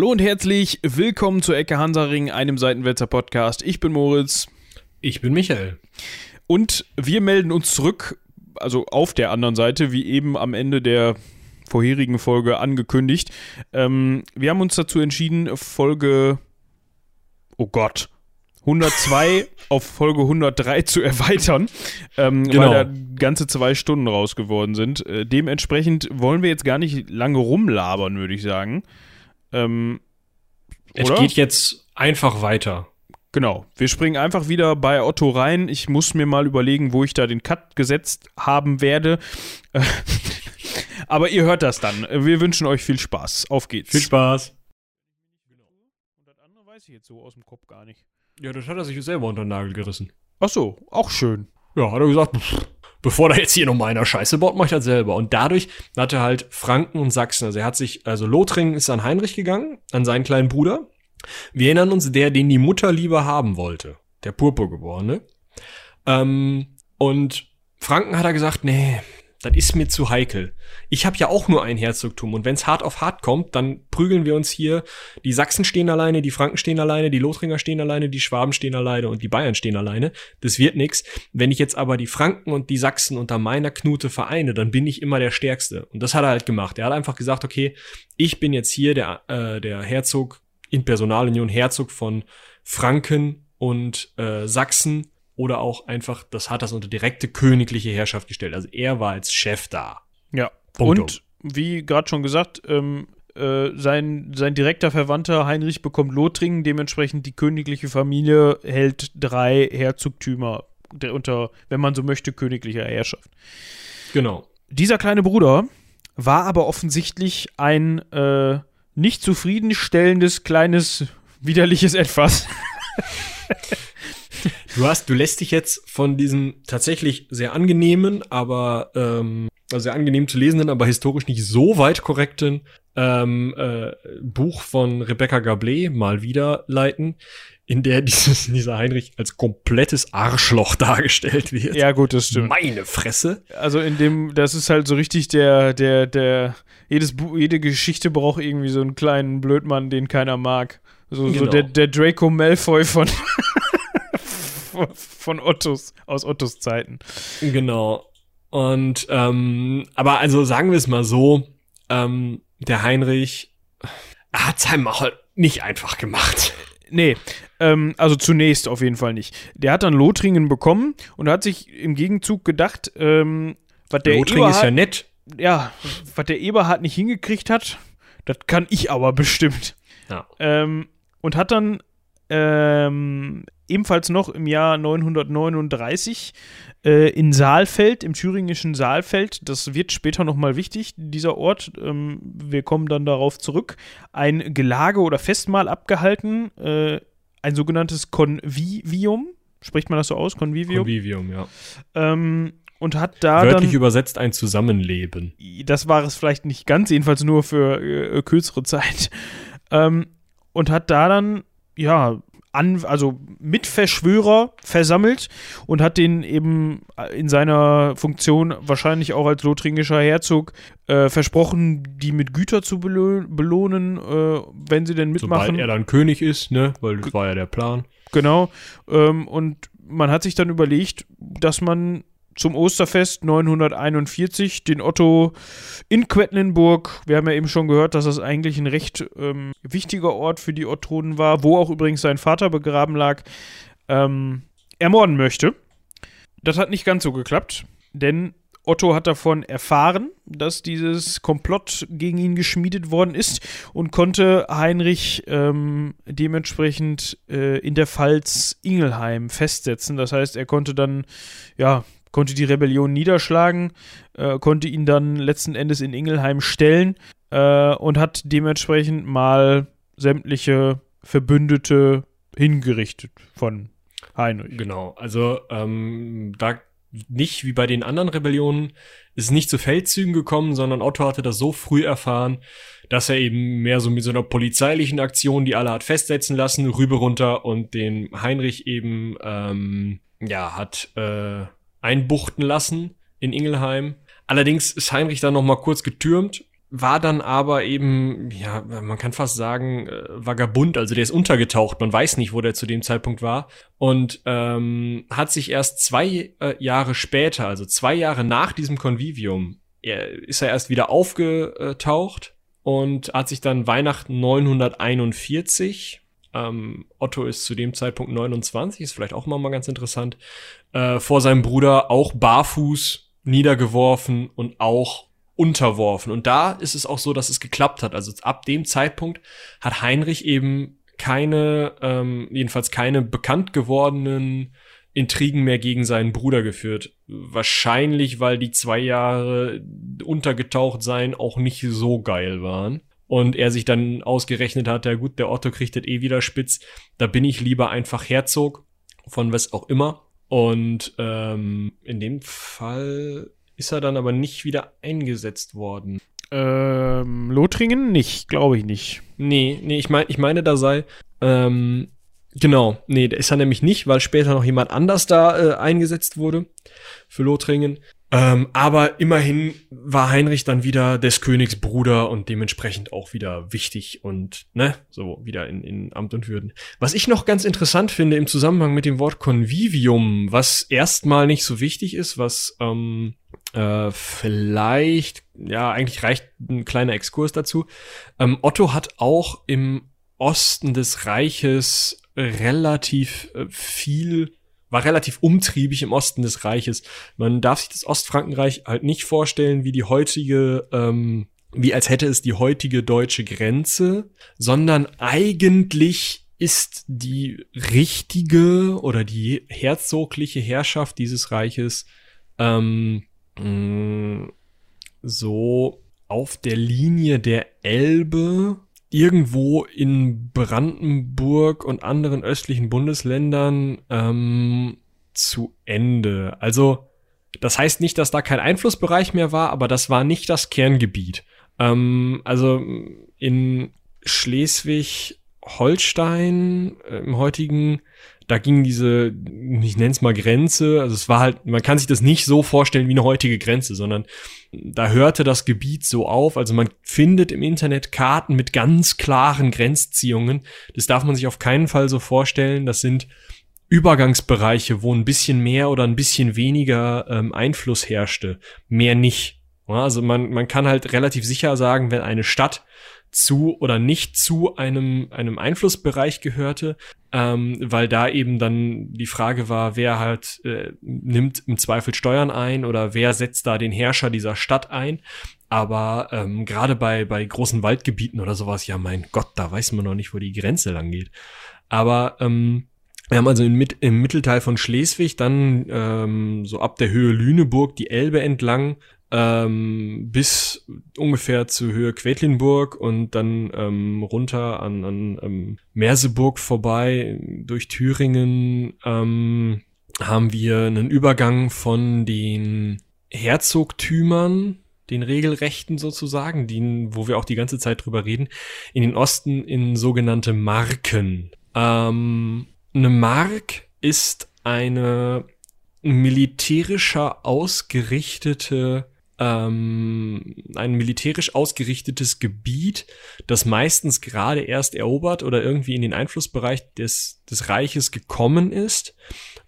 Hallo und herzlich willkommen zur Ecke Hansaring, einem Seitenwälzer Podcast. Ich bin Moritz. Ich bin Michael. Und wir melden uns zurück, also auf der anderen Seite, wie eben am Ende der vorherigen Folge angekündigt. Ähm, wir haben uns dazu entschieden, Folge, oh Gott, 102 auf Folge 103 zu erweitern, ähm, Genau. weil da ganze zwei Stunden raus geworden sind. Äh, dementsprechend wollen wir jetzt gar nicht lange rumlabern, würde ich sagen. Ähm, Es geht jetzt einfach weiter. Genau. Wir springen einfach wieder bei Otto rein. Ich muss mir mal überlegen, wo ich da den Cut gesetzt haben werde. Aber ihr hört das dann. Wir wünschen euch viel Spaß. Auf geht's. Viel Spaß. Und das andere weiß ich jetzt so aus dem Kopf gar nicht. Ja, das hat er sich selber unter den Nagel gerissen. Ach so, auch schön. Ja, hat er gesagt, pff, bevor da jetzt hier noch mal einer Scheiße baut, mach ich das selber. Und dadurch hat er halt Franken und Sachsen. Also er hat sich, also Lothringen ist an Heinrich gegangen, an seinen kleinen Bruder. Wir erinnern uns, der, den die Mutter lieber haben wollte. Der Purpurgeborene. Ähm, und Franken hat er gesagt, nee, das ist mir zu heikel. Ich habe ja auch nur ein Herzogtum und wenn's hart auf hart kommt, dann prügeln wir uns hier. Die Sachsen stehen alleine, die Franken stehen alleine, die Lothringer stehen alleine, die Schwaben stehen alleine und die Bayern stehen alleine. Das wird nix. Wenn ich jetzt aber die Franken und die Sachsen unter meiner Knute vereine, dann bin ich immer der Stärkste. Und das hat er halt gemacht. Er hat einfach gesagt, okay, ich bin jetzt hier der, äh, der Herzog in Personalunion, Herzog von Franken und äh, Sachsen oder auch einfach, das hat das unter direkte königliche Herrschaft gestellt. Also er war als Chef da. Ja. Punktum. Und wie gerade schon gesagt, ähm, äh, sein, sein direkter Verwandter Heinrich bekommt Lothringen. Dementsprechend die königliche Familie hält drei Herzogtümer der unter, wenn man so möchte, königlicher Herrschaft. Genau. Dieser kleine Bruder war aber offensichtlich ein äh, nicht zufriedenstellendes, kleines, widerliches Etwas. Du hast, du lässt dich jetzt von diesem tatsächlich sehr angenehmen, aber ähm, also sehr angenehm zu lesenden, aber historisch nicht so weit korrekten ähm, äh, Buch von Rebecca Gablé mal wieder leiten, in der dieses, dieser Heinrich als komplettes Arschloch dargestellt wird. ja, gut, das stimmt. Meine Fresse. Also in dem, das ist halt so richtig der, der, der, jedes Bu jede Geschichte braucht irgendwie so einen kleinen Blödmann, den keiner mag. So, so Genau. der, der Draco Malfoy von, von Ottos, aus Ottos Zeiten. Genau. Und ähm, aber also sagen wir es mal so, ähm, der Heinrich hat es einem auch nicht einfach gemacht. Nee, ähm, also zunächst auf jeden Fall nicht. Der hat dann Lothringen bekommen und hat sich im Gegenzug gedacht, ähm, was der Lothringen ist ja Eberhard, nett. ja, was der Eberhard nicht hingekriegt hat, das kann ich aber bestimmt. Ja. Ähm, und hat dann ähm, ebenfalls noch im Jahr 939 äh, in Saalfeld, im thüringischen Saalfeld, das wird später nochmal wichtig, dieser Ort, ähm, wir kommen dann darauf zurück, ein Gelage oder Festmahl abgehalten, äh, ein sogenanntes Convivium, spricht man das so aus, Convivium, Convivium, ja. ähm, und hat da Wörtlich dann übersetzt ein Zusammenleben. das war es vielleicht nicht ganz, jedenfalls nur für äh, kürzere Zeit. Ähm, und hat da dann, ja, an, also Mitverschwörer versammelt und hat den eben in seiner Funktion wahrscheinlich auch als lothringischer Herzog äh, versprochen, die mit Güter zu belohnen, äh, wenn sie denn mitmachen. Sobald er dann König ist, ne? Weil das war ja der Plan. Genau. Ähm, und man hat sich dann überlegt, dass man zum Osterfest 941 den Otto in Quedlinburg, wir haben ja eben schon gehört, dass das eigentlich ein recht ähm, wichtiger Ort für die Ottonen war, wo auch übrigens sein Vater begraben lag, ähm, ermorden möchte. Das hat nicht ganz so geklappt, denn Otto hat davon erfahren, dass dieses Komplott gegen ihn geschmiedet worden ist und konnte Heinrich ähm, dementsprechend äh, in der Pfalz Ingelheim festsetzen. Das heißt, er konnte dann, ja, konnte die Rebellion niederschlagen, äh, konnte ihn dann letzten Endes in Ingelheim stellen äh, und hat dementsprechend mal sämtliche Verbündete hingerichtet von Heinrich. Genau. Also, ähm, da nicht wie bei den anderen Rebellionen ist nicht zu Feldzügen gekommen, sondern Otto hatte das so früh erfahren, dass er eben mehr so mit so einer polizeilichen Aktion, die alle hat festsetzen lassen, rüber runter und den Heinrich eben ähm, ja hat äh, einbuchten lassen in Ingelheim. Allerdings ist Heinrich dann noch mal kurz getürmt war dann aber eben, ja, man kann fast sagen, äh, vagabund, also der ist untergetaucht, man weiß nicht, wo der zu dem Zeitpunkt war und ähm, hat sich erst zwei äh, Jahre später, also zwei Jahre nach diesem Convivium, er, ist er erst wieder aufgetaucht und hat sich dann Weihnachten 941, ähm, Otto ist zu dem Zeitpunkt 29, ist vielleicht auch mal, mal ganz interessant, äh, vor seinem Bruder auch barfuß niedergeworfen und auch unterworfen. Und da ist es auch so, dass es geklappt hat. Also ab dem Zeitpunkt hat Heinrich eben keine, ähm, jedenfalls keine bekannt gewordenen Intrigen mehr gegen seinen Bruder geführt. Wahrscheinlich, weil die zwei Jahre untergetaucht sein auch nicht so geil waren. Und er sich dann ausgerechnet hat, ja gut, der Otto kriegt das eh wieder spitz. Da bin ich lieber einfach Herzog von was auch immer. Und ähm, in dem Fall ist er dann aber nicht wieder eingesetzt worden. Ähm, Lothringen nicht, glaube ich nicht. Nee, nee, ich meine, ich meine, da sei, ähm, genau, nee, der ist er nämlich nicht, weil später noch jemand anders da äh, eingesetzt wurde für Lothringen. Ähm, aber immerhin war Heinrich dann wieder des Königs Bruder und dementsprechend auch wieder wichtig und ne, so wieder in, in Amt und Würden. Was ich noch ganz interessant finde im Zusammenhang mit dem Wort Convivium, was erstmal nicht so wichtig ist, was ähm, äh, vielleicht, ja, eigentlich reicht ein kleiner Exkurs dazu. Ähm, Otto hat auch im Osten des Reiches relativ äh, viel war relativ umtriebig im Osten des Reiches. Man darf sich das Ostfrankenreich halt nicht vorstellen wie die heutige, ähm, wie als hätte es die heutige deutsche Grenze, sondern eigentlich ist die richtige oder die herzogliche Herrschaft dieses Reiches ähm, mh, mm, so auf der Linie der Elbe irgendwo in Brandenburg und anderen östlichen Bundesländern ähm, zu Ende. Also das heißt nicht, dass da kein Einflussbereich mehr war, aber das war nicht das Kerngebiet. Ähm, also in Schleswig-Holstein, äh, im heutigen da ging diese, ich nenne es mal Grenze, also es war halt, man kann sich das nicht so vorstellen wie eine heutige Grenze, sondern da hörte das Gebiet so auf. Also man findet im Internet Karten mit ganz klaren Grenzziehungen. Das darf man sich auf keinen Fall so vorstellen. Das sind Übergangsbereiche, wo ein bisschen mehr oder ein bisschen weniger ähm, Einfluss herrschte. Mehr nicht. Also man, man kann halt relativ sicher sagen, wenn eine Stadt zu oder nicht zu einem, einem Einflussbereich gehörte, ähm, weil da eben dann die Frage war, wer halt äh, nimmt im Zweifel Steuern ein oder wer setzt da den Herrscher dieser Stadt ein. Aber ähm, gerade bei, bei großen Waldgebieten oder sowas, ja mein Gott, da weiß man noch nicht, wo die Grenze lang geht. Aber ähm, wir haben also im, im Mittelteil von Schleswig dann ähm, so ab der Höhe Lüneburg die Elbe entlang ähm, bis ungefähr zur Höhe Quedlinburg und dann ähm, runter an, an ähm, Merseburg vorbei durch Thüringen ähm, haben wir einen Übergang von den Herzogtümern, den Regelrechten sozusagen, die, wo wir auch die ganze Zeit drüber reden, in den Osten in sogenannte Marken. Ähm, eine Mark ist eine militärischer ausgerichtete ähm, ein militärisch ausgerichtetes Gebiet, das meistens gerade erst erobert oder irgendwie in den Einflussbereich des, des Reiches gekommen ist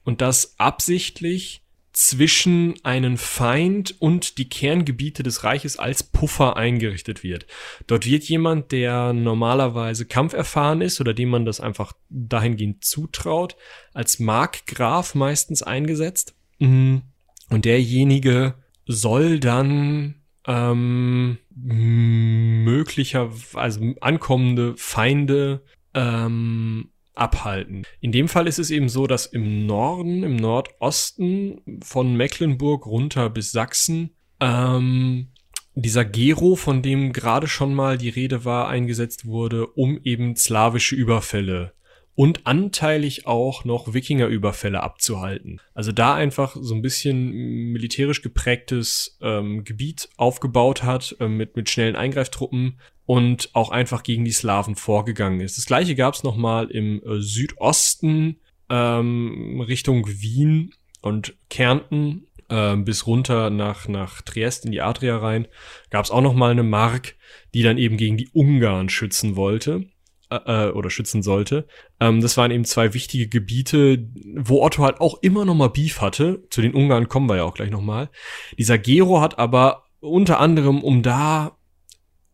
und das absichtlich zwischen einen Feind und die Kerngebiete des Reiches als Puffer eingerichtet wird. Dort wird jemand, der normalerweise kampferfahren ist oder dem man das einfach dahingehend zutraut, als Markgraf meistens eingesetzt. Mhm. Und derjenige soll dann ähm, möglicher, also ankommende Feinde ähm, abhalten. In dem Fall ist es eben so, dass im Norden, im Nordosten von Mecklenburg runter bis Sachsen ähm, dieser Gero, von dem gerade schon mal die Rede war, eingesetzt wurde, um eben slawische Überfälle und anteilig auch noch Wikingerüberfälle abzuhalten. Also da einfach so ein bisschen militärisch geprägtes ähm, Gebiet aufgebaut hat äh, mit, mit schnellen Eingreiftruppen und auch einfach gegen die Slawen vorgegangen ist. Das gleiche gab es nochmal im äh, Südosten ähm, Richtung Wien und Kärnten äh, bis runter nach, nach Triest in die Adria rein, gab es auch noch mal eine Mark, die dann eben gegen die Ungarn schützen wollte äh, äh, oder schützen sollte. Ähm, das waren eben zwei wichtige Gebiete, wo Otto halt auch immer noch mal Beef hatte. Zu den Ungarn kommen wir ja auch gleich noch mal. Dieser Gero hat aber unter anderem, um da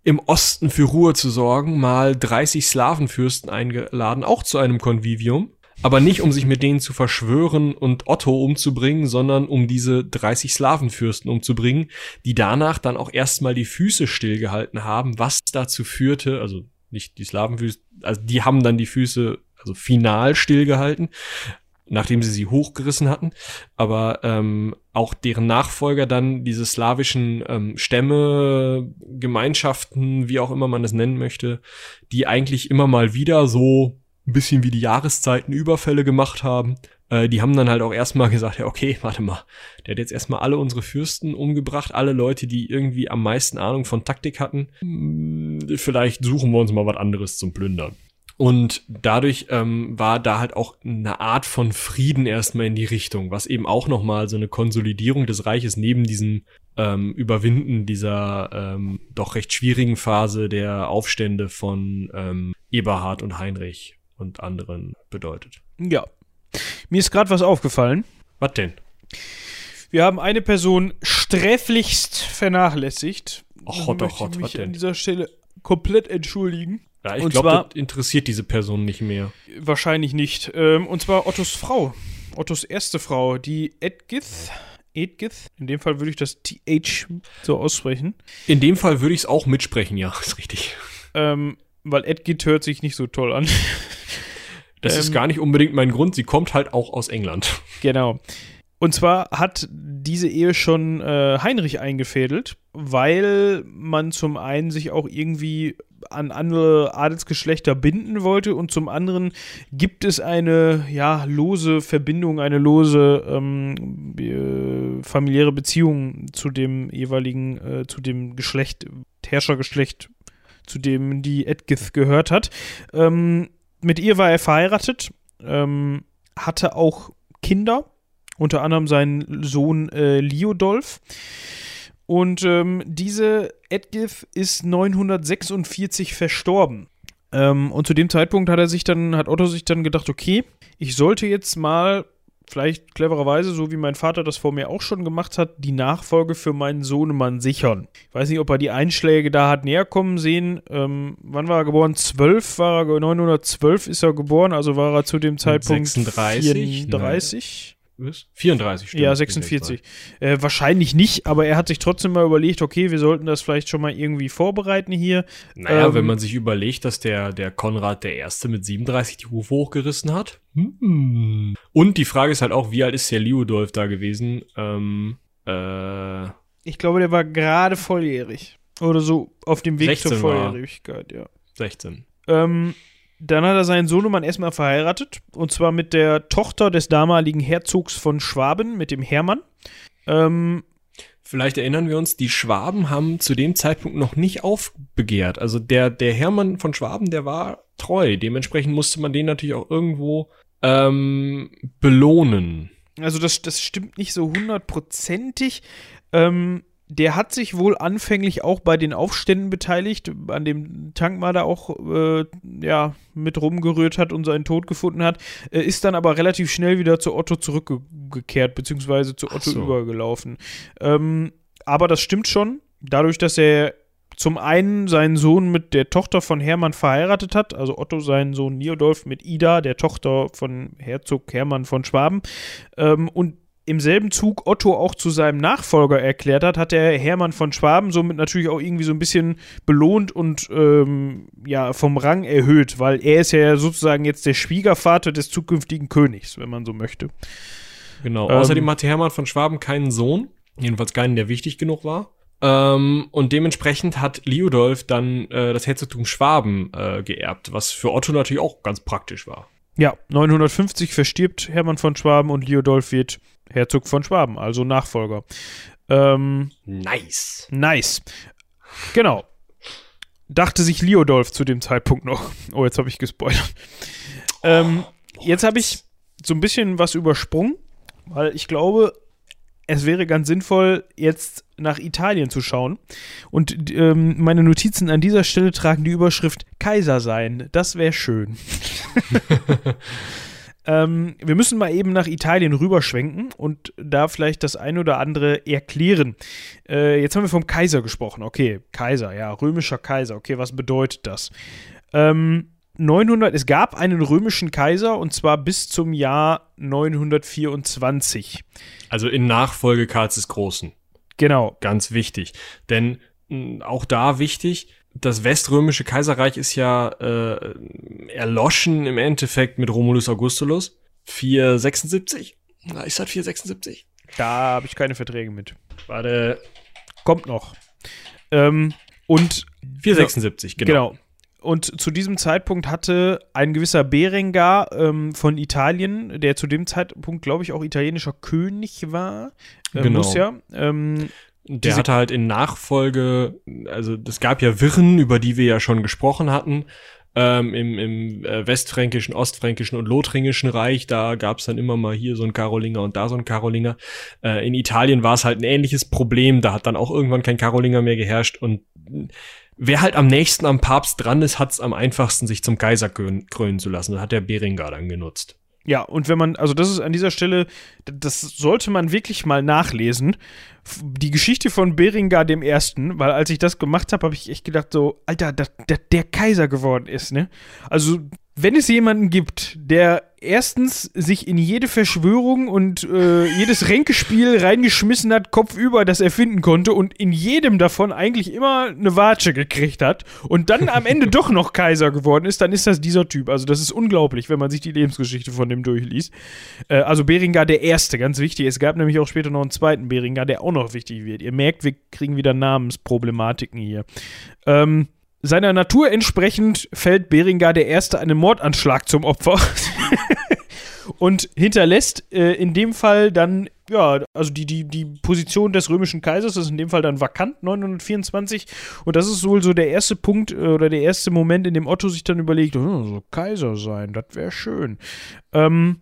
im Osten für Ruhe zu sorgen, mal 30 Slawenfürsten eingeladen, auch zu einem Konvivium. Aber nicht, um sich mit denen zu verschwören und Otto umzubringen, sondern um diese 30 Slawenfürsten umzubringen, die danach dann auch erstmal die Füße stillgehalten haben, was dazu führte, also nicht die Slawenfürsten, also die haben dann die Füße also final stillgehalten, nachdem sie sie hochgerissen hatten, aber ähm, auch deren Nachfolger dann diese slawischen ähm, Stämme, Gemeinschaften, wie auch immer man es nennen möchte, die eigentlich immer mal wieder so ein bisschen wie die Jahreszeiten Überfälle gemacht haben. Äh, die haben dann halt auch erstmal gesagt, ja, okay, warte mal, der hat jetzt erstmal alle unsere Fürsten umgebracht, alle Leute, die irgendwie am meisten Ahnung von Taktik hatten. Hm, vielleicht suchen wir uns mal was anderes zum Plündern. Und dadurch ähm, war da halt auch eine Art von Frieden erstmal in die Richtung, was eben auch nochmal so eine Konsolidierung des Reiches neben diesem ähm, Überwinden dieser ähm, doch recht schwierigen Phase der Aufstände von ähm, Eberhard und Heinrich und anderen bedeutet. Ja. Mir ist gerade was aufgefallen. Was denn? Wir haben eine Person sträflichst vernachlässigt. Och, Gott, och, Gott, was denn? an dieser Stelle komplett entschuldigen. Ja, ich glaube, das interessiert diese Person nicht mehr. Wahrscheinlich nicht. Ähm, und zwar Ottos Frau. Ottos erste Frau, die Edgith. Edgith. In dem Fall würde ich das TH so aussprechen. In dem Fall würde ich es auch mitsprechen, ja, ist richtig. Ähm, weil Edgith hört sich nicht so toll an. Das ähm, ist gar nicht unbedingt mein Grund. Sie kommt halt auch aus England. Genau. Und zwar hat diese Ehe schon äh, Heinrich eingefädelt, weil man zum einen sich auch irgendwie an andere Adelsgeschlechter binden wollte und zum anderen gibt es eine ja lose Verbindung, eine lose ähm, äh, familiäre Beziehung zu dem jeweiligen, äh, zu dem Geschlecht, Herrschergeschlecht, zu dem die Edgith gehört hat. Ähm, mit ihr war er verheiratet, ähm, hatte auch Kinder, unter anderem seinen Sohn äh, Liodolf. Und ähm, diese Edgith ist 946 verstorben. Ähm, und zu dem Zeitpunkt hat er sich dann, hat Otto sich dann gedacht, okay, ich sollte jetzt mal vielleicht clevererweise, so wie mein Vater das vor mir auch schon gemacht hat, die Nachfolge für meinen Sohnemann sichern. Ich weiß nicht, ob er die Einschläge da hat näher kommen sehen. Ähm, wann war er geboren? 12 war er, 912 ist er geboren, also war er zu dem Zeitpunkt 36, 34. Was? 34 stimmt. Ja, 46. Äh, wahrscheinlich nicht, aber er hat sich trotzdem mal überlegt, okay, wir sollten das vielleicht schon mal irgendwie vorbereiten hier. Naja, ähm, wenn man sich überlegt, dass der, der Konrad der Erste mit 37 die Hufe hochgerissen hat. Hm. Und die Frage ist halt auch, wie alt ist der Liudolf da gewesen? Ähm, äh, ich glaube, der war gerade volljährig. Oder so auf dem Weg zur Volljährigkeit, ja. 16. Ähm, dann hat er seinen Sohnemann erstmal verheiratet. Und zwar mit der Tochter des damaligen Herzogs von Schwaben, mit dem Hermann. Ähm, Vielleicht erinnern wir uns, die Schwaben haben zu dem Zeitpunkt noch nicht aufbegehrt. Also der, der Hermann von Schwaben, der war treu. Dementsprechend musste man den natürlich auch irgendwo ähm, belohnen. Also das, das stimmt nicht so hundertprozentig. Ähm, der hat sich wohl anfänglich auch bei den Aufständen beteiligt, an dem Tankmader auch äh, ja, mit rumgerührt hat und seinen Tod gefunden hat, äh, ist dann aber relativ schnell wieder zu Otto zurückgekehrt, beziehungsweise zu Otto so. übergelaufen. Ähm, aber das stimmt schon, dadurch, dass er zum einen seinen Sohn mit der Tochter von Hermann verheiratet hat, also Otto seinen Sohn Niodolf mit Ida, der Tochter von Herzog Hermann von Schwaben, ähm, und im selben Zug Otto auch zu seinem Nachfolger erklärt hat, hat der Hermann von Schwaben somit natürlich auch irgendwie so ein bisschen belohnt und ähm, ja vom Rang erhöht, weil er ist ja sozusagen jetzt der Schwiegervater des zukünftigen Königs, wenn man so möchte. Genau. Ähm, Außerdem hatte Hermann von Schwaben keinen Sohn, jedenfalls keinen, der wichtig genug war. Ähm, und dementsprechend hat Liudolf dann äh, das Herzogtum Schwaben äh, geerbt, was für Otto natürlich auch ganz praktisch war. Ja, 950 verstirbt Hermann von Schwaben und Liudolf wird Herzog von Schwaben, also Nachfolger. Ähm, nice. Nice. Genau. Dachte sich Liodolf zu dem Zeitpunkt noch. Oh, jetzt habe ich gespoilert. Ähm, oh, jetzt habe ich so ein bisschen was übersprungen, weil ich glaube, es wäre ganz sinnvoll, jetzt nach Italien zu schauen. Und ähm, meine Notizen an dieser Stelle tragen die Überschrift Kaiser sein. Das wäre schön. ähm, wir müssen mal eben nach Italien rüberschwenken und da vielleicht das ein oder andere erklären. Äh, jetzt haben wir vom Kaiser gesprochen. Okay, Kaiser, ja, römischer Kaiser. Okay, was bedeutet das? Ähm, 900, es gab einen römischen Kaiser und zwar bis zum Jahr 924. Also in Nachfolge Karls des Großen. Genau. Ganz wichtig. Denn mh, auch da wichtig, das weströmische Kaiserreich ist ja äh, erloschen im Endeffekt mit Romulus Augustulus. 476? Na, ist das 476? Da habe ich keine Verträge mit. Warte. Kommt noch. Ähm, und 476, genau. genau. Und zu diesem Zeitpunkt hatte ein gewisser Berengar ähm, von Italien, der zu dem Zeitpunkt, glaube ich, auch italienischer König war, äh, Genau. muss ja, ähm, Der hatte halt in Nachfolge, also es gab ja Wirren, über die wir ja schon gesprochen hatten, ähm, im, im äh, westfränkischen, ostfränkischen und lothringischen Reich. Da gab es dann immer mal hier so ein Karolinger und da so ein Karolinger. Äh, in Italien war es halt ein ähnliches Problem. Da hat dann auch irgendwann kein Karolinger mehr geherrscht. Und wer halt am nächsten am Papst dran ist, hat es am einfachsten, sich zum Kaiser krönen, krönen zu lassen. Das hat der Berengar dann genutzt. Ja, und wenn man, also das ist an dieser Stelle, das sollte man wirklich mal nachlesen. Die Geschichte von Berengar dem Ersten, weil als ich das gemacht habe, habe ich echt gedacht so, Alter, dass dass der Kaiser geworden ist, ne? Also, wenn es jemanden gibt, der erstens sich in jede Verschwörung und äh, jedes Ränkespiel reingeschmissen hat, kopfüber, das er finden konnte und in jedem davon eigentlich immer eine Watsche gekriegt hat und dann am Ende doch noch Kaiser geworden ist, dann ist das dieser Typ. Also das ist unglaublich, wenn man sich die Lebensgeschichte von dem durchliest. Äh, also Beringer der Erste, ganz wichtig. Es gab nämlich auch später noch einen zweiten Beringer, der auch noch wichtig wird. Ihr merkt, wir kriegen wieder Namensproblematiken hier. Ähm, seiner Natur entsprechend fällt Beringer der Erste einem Mordanschlag zum Opfer. und hinterlässt äh, in dem Fall dann, ja, also die, die, die Position des römischen Kaisers ist in dem Fall dann vakant, 924. Und das ist wohl so der erste Punkt äh, oder der erste Moment, in dem Otto sich dann überlegt, oh, so Kaiser sein, das wäre schön. Ähm,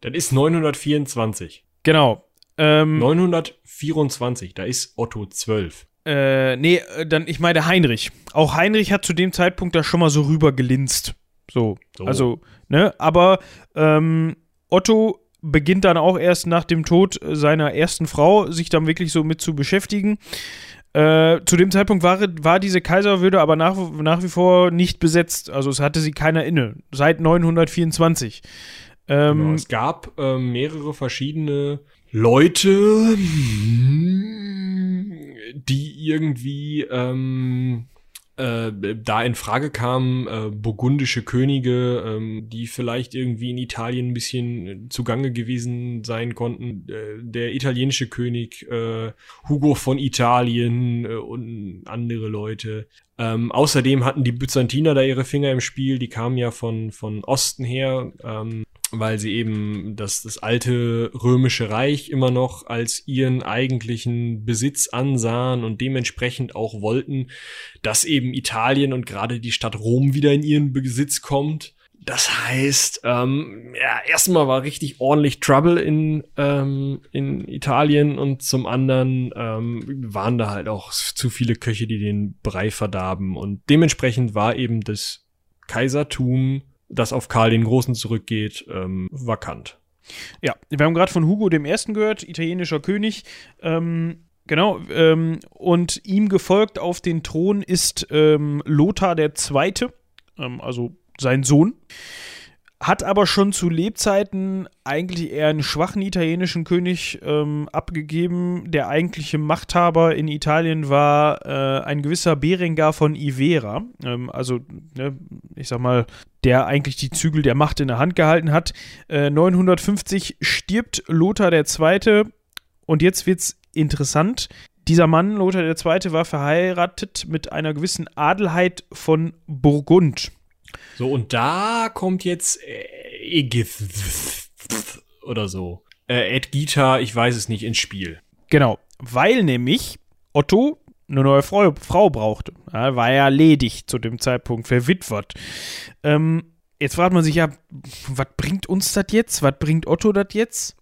Das ist 924. genau. Ähm, 924, da ist Otto 12. Äh, nee, äh, dann, ich meine Heinrich. Auch Heinrich hat zu dem Zeitpunkt da schon mal so rüber gelinst. So. So. Also, ne, aber ähm, Otto beginnt dann auch erst nach dem Tod seiner ersten Frau, sich dann wirklich so mit zu beschäftigen. Äh, zu dem Zeitpunkt war, war diese Kaiserwürde aber nach, nach wie vor nicht besetzt. Also es hatte sie keiner inne. Seit 924. Ähm, Genau, es gab ähm, mehrere verschiedene Leute, die irgendwie ähm, äh, da in Frage kamen, äh, burgundische Könige, ähm, die vielleicht irgendwie in Italien ein bisschen zugange gewesen sein konnten. Äh, der italienische König äh, Hugo von Italien äh, und andere Leute. Ähm, außerdem hatten die Byzantiner da ihre Finger im Spiel, die kamen ja von, von Osten her, ähm, weil sie eben das, das alte römische Reich immer noch als ihren eigentlichen Besitz ansahen und dementsprechend auch wollten, dass eben Italien und gerade die Stadt Rom wieder in ihren Besitz kommt. Das heißt, ähm, ja, erstmal war richtig ordentlich Trouble in, ähm, in Italien und zum anderen ähm, waren da halt auch zu viele Köche, die den Brei verdarben und dementsprechend war eben das Kaisertum, das auf Karl den Großen zurückgeht, ähm, vakant. Ja, wir haben gerade von Hugo dem Ersten gehört, italienischer König. Ähm, genau, ähm, und ihm gefolgt auf den Thron ist ähm, Lothar der Zweite, ähm, also sein Sohn. Hat aber schon zu Lebzeiten eigentlich eher einen schwachen italienischen König ähm, abgegeben. Der eigentliche Machthaber in Italien war äh, ein gewisser Berengar von Ivera. Ähm, also, ne, ich sag mal, der eigentlich die Zügel der Macht in der Hand gehalten hat. Äh, 950 stirbt Lothar II. Und jetzt wird's interessant. Dieser Mann, Lothar II., war verheiratet mit einer gewissen Adelheid von Burgund. So, und da kommt jetzt äh, Egith oder so. Äh, Ed Gita, ich weiß es nicht, ins Spiel. Genau, weil nämlich Otto eine neue Frau, Frau brauchte. Ja, war ja ledig zu dem Zeitpunkt, verwitwet. Ähm, jetzt fragt man sich ja, was bringt uns das jetzt? Was bringt Otto das jetzt?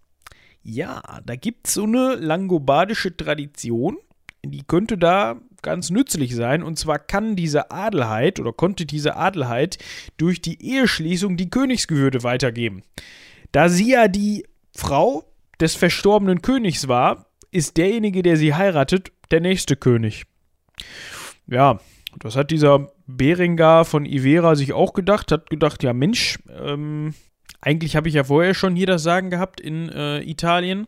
Ja, da gibt es so eine langobardische Tradition, die könnte da ganz nützlich sein. Und zwar kann diese Adelheid oder konnte diese Adelheid durch die Eheschließung die Königsgewürde weitergeben. Da sie ja die Frau des verstorbenen Königs war, ist derjenige, der sie heiratet, der nächste König. Ja, das hat dieser Berengar von Ivera sich auch gedacht, hat gedacht, ja Mensch, ähm, eigentlich habe ich ja vorher schon hier das Sagen gehabt in äh, Italien.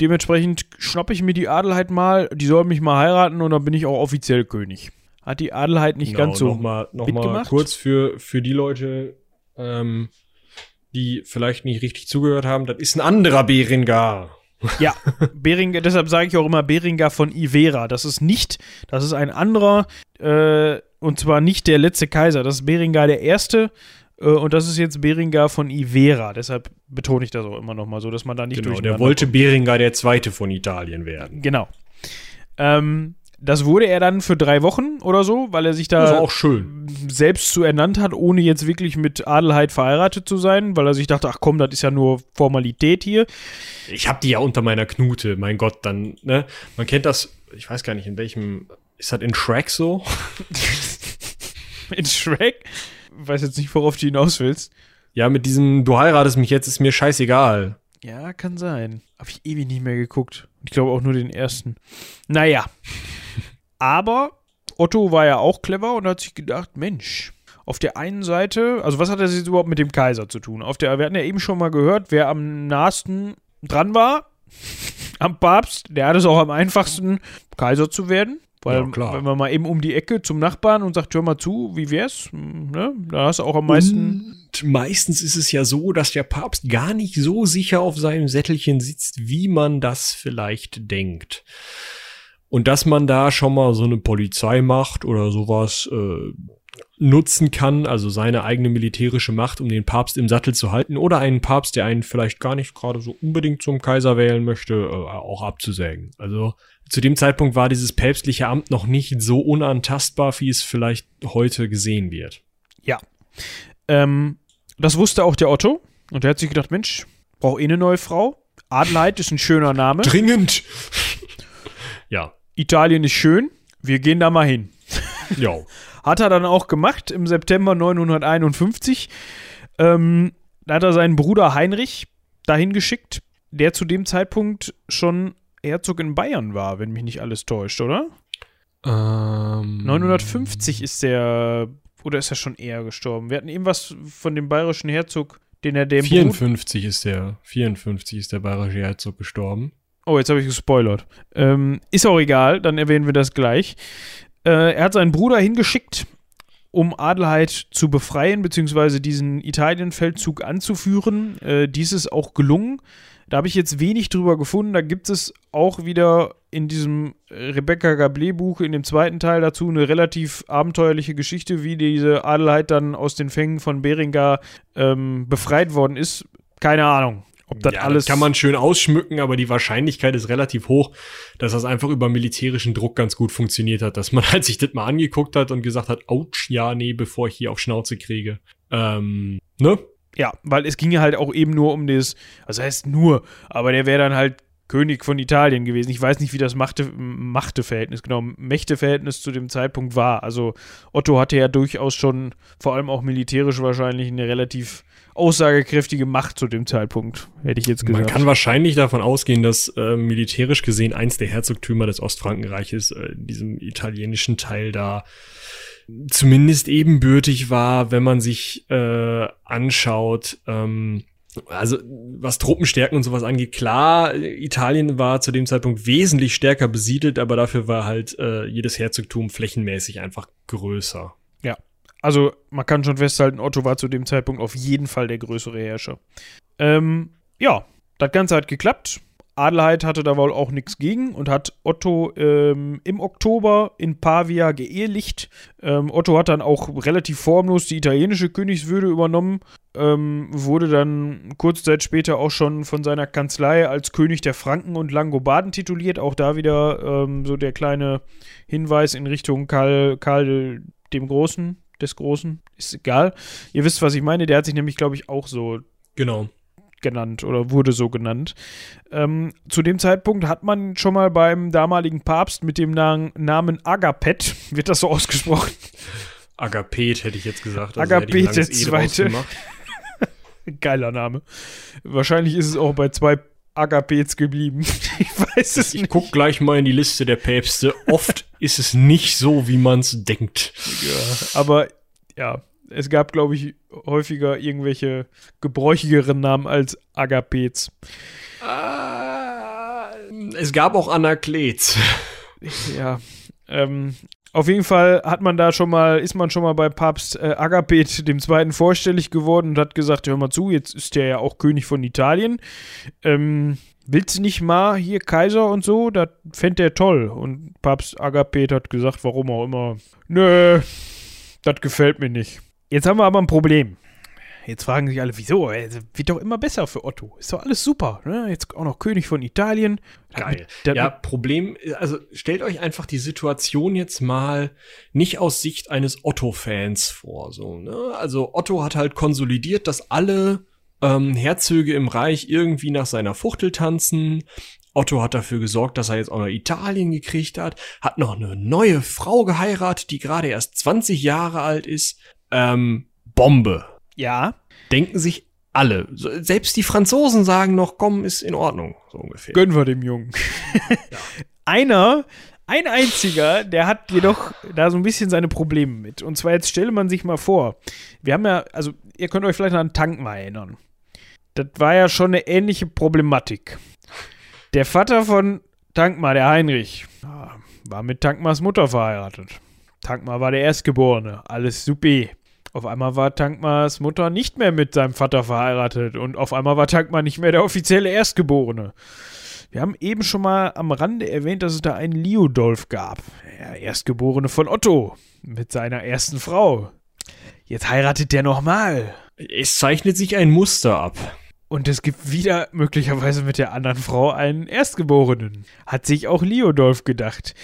Dementsprechend schnappe ich mir die Adelheid mal, die soll mich mal heiraten und dann bin ich auch offiziell König. Hat die Adelheid nicht Genau, ganz so Nochmal noch mal mitgemacht? kurz für, für die Leute, ähm, die vielleicht nicht richtig zugehört haben. Das ist ein anderer Berengar. Ja, Beringer, deshalb sage ich auch immer Beringer von Ivera. Das ist nicht, das ist ein anderer, äh, und zwar nicht der letzte Kaiser. Das ist Beringer der Erste. Äh, und das ist jetzt Beringer von Ivera. Deshalb betone ich das auch immer nochmal so, dass man da nicht Genau, der wollte Berengar der Zweite von Italien werden. Genau. Ähm, das wurde er dann für drei Wochen oder so, weil er sich da auch schön. selbst zu ernannt hat, ohne jetzt wirklich mit Adelheid verheiratet zu sein, weil er sich dachte, ach komm, das ist ja nur Formalität hier. Ich hab die ja unter meiner Knute, mein Gott, dann, ne? Man kennt das, ich weiß gar nicht, in welchem, ist das in Shrek so? In Shrek. Weiß jetzt nicht, worauf du hinaus willst. Ja, mit diesem, du heiratest mich jetzt, ist mir scheißegal. Ja, kann sein. Hab ich ewig nicht mehr geguckt. Ich glaube auch nur den ersten. Naja. Aber Otto war ja auch clever und hat sich gedacht, Mensch, auf der einen Seite, also was hat das jetzt überhaupt mit dem Kaiser zu tun? Auf der, wir hatten ja eben schon mal gehört, wer am nahesten dran war, am Papst, der hat es auch am einfachsten, Kaiser zu werden. Weil, Ja, klar. wenn man mal eben um die Ecke zum Nachbarn und sagt, hör mal zu, wie wär's? Ne? Da hast du auch am meisten. Und meistens ist es ja so, dass der Papst gar nicht so sicher auf seinem Sättelchen sitzt, wie man das vielleicht denkt. Und dass man da schon mal so eine Polizeimacht oder sowas äh, nutzen kann, also seine eigene militärische Macht, um den Papst im Sattel zu halten, oder einen Papst, der einen vielleicht gar nicht gerade so unbedingt zum Kaiser wählen möchte, äh, auch abzusägen. Also zu dem Zeitpunkt war dieses päpstliche Amt noch nicht so unantastbar, wie es vielleicht heute gesehen wird. Ja. Ähm, das wusste auch der Otto. Und der hat sich gedacht, Mensch, brauch eh eine neue Frau. Adelheid ist ein schöner Name. Dringend! ja, Italien ist schön. Wir gehen da mal hin. ja. Hat er dann auch gemacht im September 951. Ähm, da hat er seinen Bruder Heinrich dahin geschickt, der zu dem Zeitpunkt schon Herzog in Bayern war, wenn mich nicht alles täuscht, oder? Ähm, 950 ist der, oder ist er schon eher gestorben? Wir hatten eben was von dem bayerischen Herzog, den er dem Bruder- 54 ist der, 54 ist der bayerische Herzog gestorben. Oh, jetzt habe ich gespoilert. Ähm, ist auch egal, dann erwähnen wir das gleich. Äh, er hat seinen Bruder hingeschickt, um Adelheid zu befreien, beziehungsweise diesen Italienfeldzug anzuführen. Äh, dies ist auch gelungen. Da habe ich jetzt wenig drüber gefunden. Da gibt es auch wieder in diesem Rebecca Gablé-Buch, in dem zweiten Teil dazu, eine relativ abenteuerliche Geschichte, wie diese Adelheid dann aus den Fängen von Berengar ähm, befreit worden ist. Keine Ahnung. Ob das ja, alles das kann man schön ausschmücken, aber die Wahrscheinlichkeit ist relativ hoch, dass das einfach über militärischen Druck ganz gut funktioniert hat, dass man halt sich das mal angeguckt hat und gesagt hat, ouch, ja, nee, bevor ich hier auf Schnauze kriege. Ähm, ne? Ja, weil es ging ja halt auch eben nur um das, was heißt nur, aber der wäre dann halt König von Italien gewesen. Ich weiß nicht, wie das Machte, Machteverhältnis, genau, Mächteverhältnis zu dem Zeitpunkt war. Also Otto hatte ja durchaus schon, vor allem auch militärisch wahrscheinlich, eine relativ aussagekräftige Macht zu dem Zeitpunkt, hätte ich jetzt gesagt. Man kann wahrscheinlich davon ausgehen, dass äh, militärisch gesehen eins der Herzogtümer des Ostfrankenreiches, äh, in diesem italienischen Teil da, zumindest ebenbürtig war, wenn man sich äh, anschaut, ähm, also was Truppenstärken und sowas angeht, klar, Italien war zu dem Zeitpunkt wesentlich stärker besiedelt, aber dafür war halt äh, jedes Herzogtum flächenmäßig einfach größer. Also man kann schon festhalten, Otto war zu dem Zeitpunkt auf jeden Fall der größere Herrscher. Ähm, ja, das Ganze hat geklappt. Adelheid hatte da wohl auch nichts gegen und hat Otto ähm, im Oktober in Pavia geehelicht. Ähm, Otto hat dann auch relativ formlos die italienische Königswürde übernommen, ähm, wurde dann kurze Zeit später auch schon von seiner Kanzlei als König der Franken und Langobarden tituliert. Auch da wieder ähm, so der kleine Hinweis in Richtung Karl, Karl dem Großen, des Großen, ist egal. Ihr wisst, was ich meine. Der hat sich nämlich, glaube ich, auch so Genau. Genannt oder wurde so genannt. Ähm, zu dem Zeitpunkt hat man schon mal beim damaligen Papst mit dem Na Namen Agapet, wird das so ausgesprochen? Agapet hätte ich jetzt gesagt. Also Agapet der Zweite. Geiler Name. Wahrscheinlich ist es auch bei zwei Agapets geblieben. ich weiß es ich nicht. Ich guck gleich mal in die Liste der Päpste. Oft ist es nicht so, wie man es denkt. Ja, aber ja, es gab, glaube ich, häufiger irgendwelche gebräuchigeren Namen als Agapets. Äh, es gab auch Anaklets. Ja, ähm, auf jeden Fall hat man da schon mal, ist man schon mal bei Papst äh, Agapet dem Zweiten vorstellig geworden und hat gesagt, hör mal zu, jetzt ist der ja auch König von Italien. Ähm, willst du nicht mal hier Kaiser und so? Das fände der toll. Und Papst Agapet hat gesagt, warum auch immer, nö, das gefällt mir nicht. Jetzt haben wir aber ein Problem. Jetzt fragen sich alle, wieso? Es wird doch immer besser für Otto. Ist doch alles super. Ne? Jetzt auch noch König von Italien. Geil. Damit, ja, Problem, also stellt euch einfach die Situation jetzt mal nicht aus Sicht eines Otto-Fans vor. So, ne? Also Otto hat halt konsolidiert, dass alle ähm, Herzöge im Reich irgendwie nach seiner Fuchtel tanzen. Otto hat dafür gesorgt, dass er jetzt auch noch Italien gekriegt hat, hat noch eine neue Frau geheiratet, die gerade erst 20 Jahre alt ist. Ähm, Bombe. Ja. Denken sich alle. Selbst die Franzosen sagen noch, komm, ist in Ordnung, so ungefähr. Gönnen wir dem Jungen. ja. Einer, ein einziger, der hat jedoch da so ein bisschen seine Probleme mit. Und zwar jetzt stelle man sich mal vor, wir haben ja, also ihr könnt euch vielleicht an Tankma erinnern. Das war ja schon eine ähnliche Problematik. Der Vater von Tankma, der Heinrich, war mit Tankmas Mutter verheiratet. Tankma war der Erstgeborene. Alles supi. Auf einmal war Tankmas Mutter nicht mehr mit seinem Vater verheiratet und auf einmal war Tankma nicht mehr der offizielle Erstgeborene. Wir haben eben schon mal am Rande erwähnt, dass es da einen Liudolf gab, der Erstgeborene von Otto, mit seiner ersten Frau. Jetzt heiratet der nochmal. Es zeichnet sich ein Muster ab. Und es gibt wieder möglicherweise mit der anderen Frau einen Erstgeborenen. Hat sich auch Liudolf gedacht.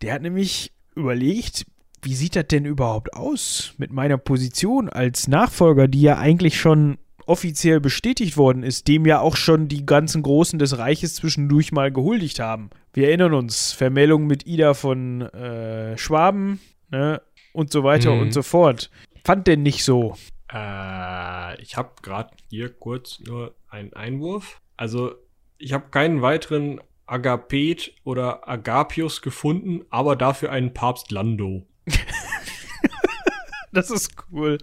Der hat nämlich überlegt, wie sieht das denn überhaupt aus mit meiner Position als Nachfolger, die ja eigentlich schon offiziell bestätigt worden ist, dem ja auch schon die ganzen Großen des Reiches zwischendurch mal gehuldigt haben. Wir erinnern uns, Vermählung mit Ida von äh, Schwaben ne, und so weiter mhm. und so fort. Fand denn nicht so. Äh, ich habe gerade hier kurz nur einen Einwurf. Also ich habe keinen weiteren Agapet oder Agapius gefunden, aber dafür einen Papst Lando. das ist cool.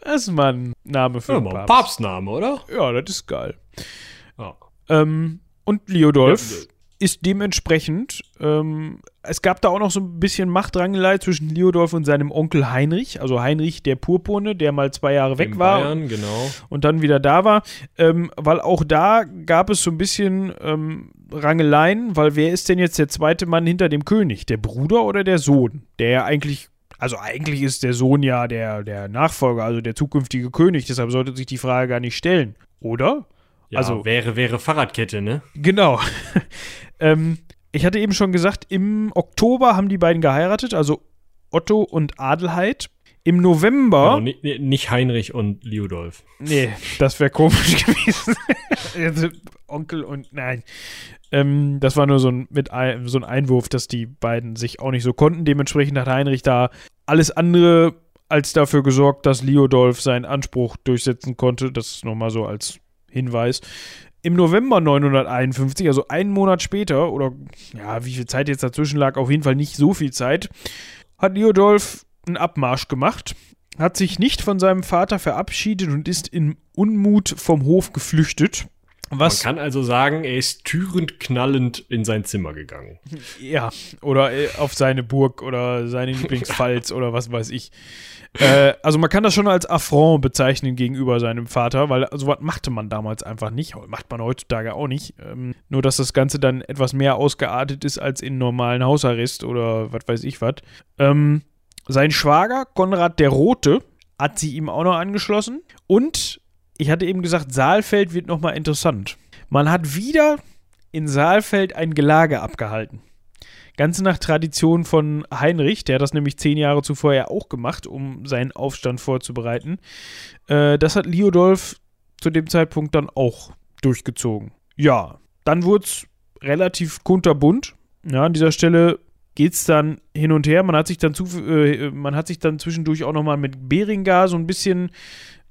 Das ist mal ein Name für ja, einen Papst. Papstname, oder? Ja, das ist geil. Ja. Ähm, und Liodolf ja, ist dementsprechend, ähm, es gab da auch noch so ein bisschen Machtrangelei zwischen Liodolf und seinem Onkel Heinrich, also Heinrich der Purpurne, der mal zwei Jahre weg In war. Bayern, genau. Und dann wieder da war, ähm, weil auch da gab es so ein bisschen ähm, Rangeleien, weil wer ist denn jetzt der zweite Mann hinter dem König? Der Bruder oder der Sohn? Der ja eigentlich also eigentlich ist der Sohn ja der, der Nachfolger, also der zukünftige König, deshalb sollte sich die Frage gar nicht stellen, oder? Ja, also wäre, wäre Fahrradkette, ne? Genau. Ähm, ich hatte eben schon gesagt, im Oktober haben die beiden geheiratet, also Otto und Adelheid. Im November. Genau, nicht Heinrich und Liudolf. Nee, das wäre komisch gewesen. Onkel und nein. Ähm, das war nur so ein, mit ein, so ein Einwurf, dass die beiden sich auch nicht so konnten. Dementsprechend hat Heinrich da alles andere als dafür gesorgt, dass Liodolf seinen Anspruch durchsetzen konnte. Das ist nochmal so als Hinweis. Im November 951, also einen Monat später, oder ja, wie viel Zeit jetzt dazwischen lag, auf jeden Fall nicht so viel Zeit, hat Liodolf einen Abmarsch gemacht, hat sich nicht von seinem Vater verabschiedet und ist in Unmut vom Hof geflüchtet. Was? Man kann also sagen, er ist türend knallend in sein Zimmer gegangen. Ja, oder äh, auf seine Burg oder seine Lieblingspfalz oder was weiß ich. Äh, also man kann das schon als Affront bezeichnen gegenüber seinem Vater, weil so was machte man damals einfach nicht, macht man heutzutage auch nicht. Ähm, nur dass das Ganze dann etwas mehr ausgeartet ist als in normalen Hausarrest oder was weiß ich was. Ähm, sein Schwager Konrad der Rote hat sie ihm auch noch angeschlossen und ich hatte eben gesagt, Saalfeld wird nochmal interessant. Man hat wieder in Saalfeld ein Gelage abgehalten. Ganz nach Tradition von Heinrich, der hat das nämlich zehn Jahre zuvor ja auch gemacht, um seinen Aufstand vorzubereiten. Äh, das hat Liodolf zu dem Zeitpunkt dann auch durchgezogen. Ja, dann wurde es relativ kunterbunt. Ja, an dieser Stelle geht es dann hin und her. Man hat sich dann, zu, äh, man hat sich dann zwischendurch auch nochmal mit Beringar so ein bisschen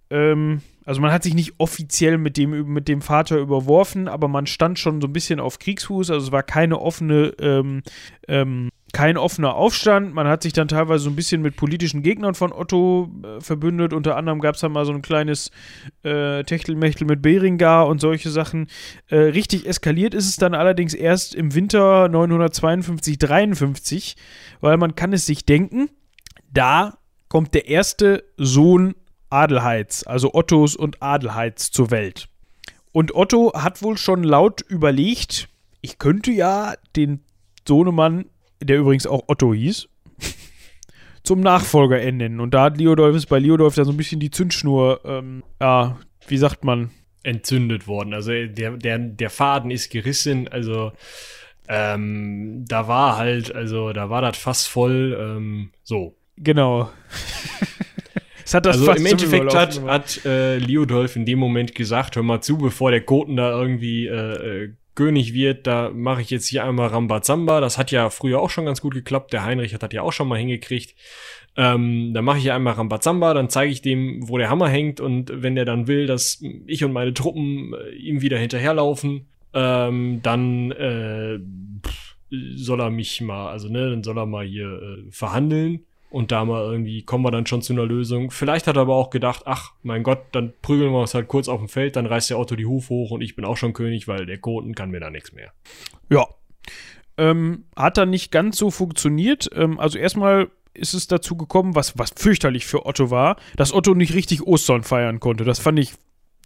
ähm, also man hat sich nicht offiziell mit dem, mit dem Vater überworfen, aber man stand schon so ein bisschen auf Kriegsfuß. Also es war keine offene, ähm, ähm, kein offener Aufstand. Man hat sich dann teilweise so ein bisschen mit politischen Gegnern von Otto äh, verbündet. Unter anderem gab es dann mal so ein kleines äh, Techtelmechtel mit Beringar und solche Sachen. Äh, richtig eskaliert ist es dann allerdings erst im Winter 952-53, weil man kann es sich denken, da kommt der erste Sohn Adelheids, also Ottos und Adelheids zur Welt. Und Otto hat wohl schon laut überlegt, ich könnte ja den Sohnemann, der übrigens auch Otto hieß, zum Nachfolger ernennen. Und da hat Leodolf ist bei Leodolf da so ein bisschen die Zündschnur, ähm, ja, wie sagt man? Entzündet worden. Also der, der, der Faden ist gerissen, also ähm, da war halt, also da war das fast voll, ähm, so. Genau. Es hat das also im Endeffekt hat, hat äh, Liodolf in dem Moment gesagt, hör mal zu, bevor der Koten da irgendwie äh, äh, König wird, da mache ich jetzt hier einmal Rambazamba. Das hat ja früher auch schon ganz gut geklappt. Der Heinrich hat das ja auch schon mal hingekriegt. Ähm, dann mache ich hier einmal Rambazamba, dann zeige ich dem, wo der Hammer hängt und wenn der dann will, dass ich und meine Truppen äh, ihm wieder hinterherlaufen, ähm, dann äh, soll er mich mal, also ne, dann soll er mal hier äh, verhandeln und da mal irgendwie kommen wir dann schon zu einer Lösung. Vielleicht hat er aber auch gedacht, ach mein Gott, dann prügeln wir uns halt kurz auf dem Feld, dann reißt der Otto die Hufe hoch und ich bin auch schon König, weil der Koten kann mir da nichts mehr. Ja. Ähm, hat dann nicht ganz so funktioniert. Ähm, also erstmal ist es dazu gekommen, was, was fürchterlich für Otto war, dass Otto nicht richtig Ostern feiern konnte. Das fand ich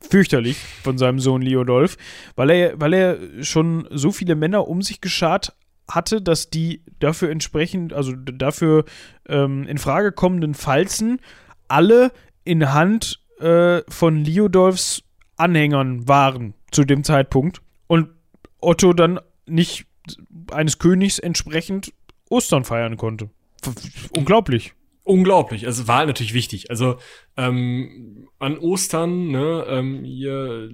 fürchterlich von seinem Sohn Leodolf, weil er, weil er schon so viele Männer um sich geschart hatte, dass die dafür entsprechend, also dafür ähm, in Frage kommenden Falzen alle in Hand äh, von Liodolfs Anhängern waren zu dem Zeitpunkt und Otto dann nicht eines Königs entsprechend Ostern feiern konnte. Unglaublich. Unglaublich. Also war natürlich wichtig. Also ähm, an Ostern, ne, ähm, hier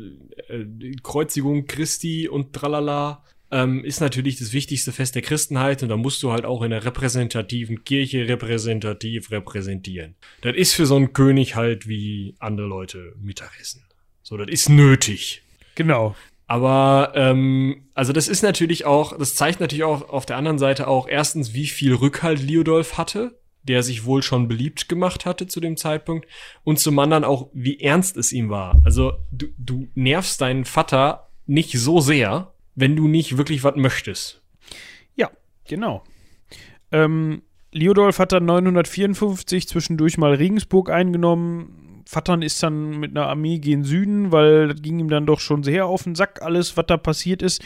äh, Kreuzigung Christi und tralala, ähm, ist natürlich das wichtigste Fest der Christenheit und da musst du halt auch in der repräsentativen Kirche repräsentativ repräsentieren. Das ist für so einen König halt wie andere Leute Mittagessen. So, das ist nötig. Genau. Aber ähm, also das ist natürlich auch, das zeigt natürlich auch auf der anderen Seite auch erstens, wie viel Rückhalt Liodolf hatte, der sich wohl schon beliebt gemacht hatte zu dem Zeitpunkt, und zum anderen auch, wie ernst es ihm war. Also du, du nervst deinen Vater nicht so sehr, wenn du nicht wirklich was möchtest. Ja, genau. Ähm, Liodolf hat dann 954 zwischendurch mal Regensburg eingenommen. Vattern ist dann mit einer Armee gen Süden, weil das ging ihm dann doch schon sehr auf den Sack, alles, was da passiert ist.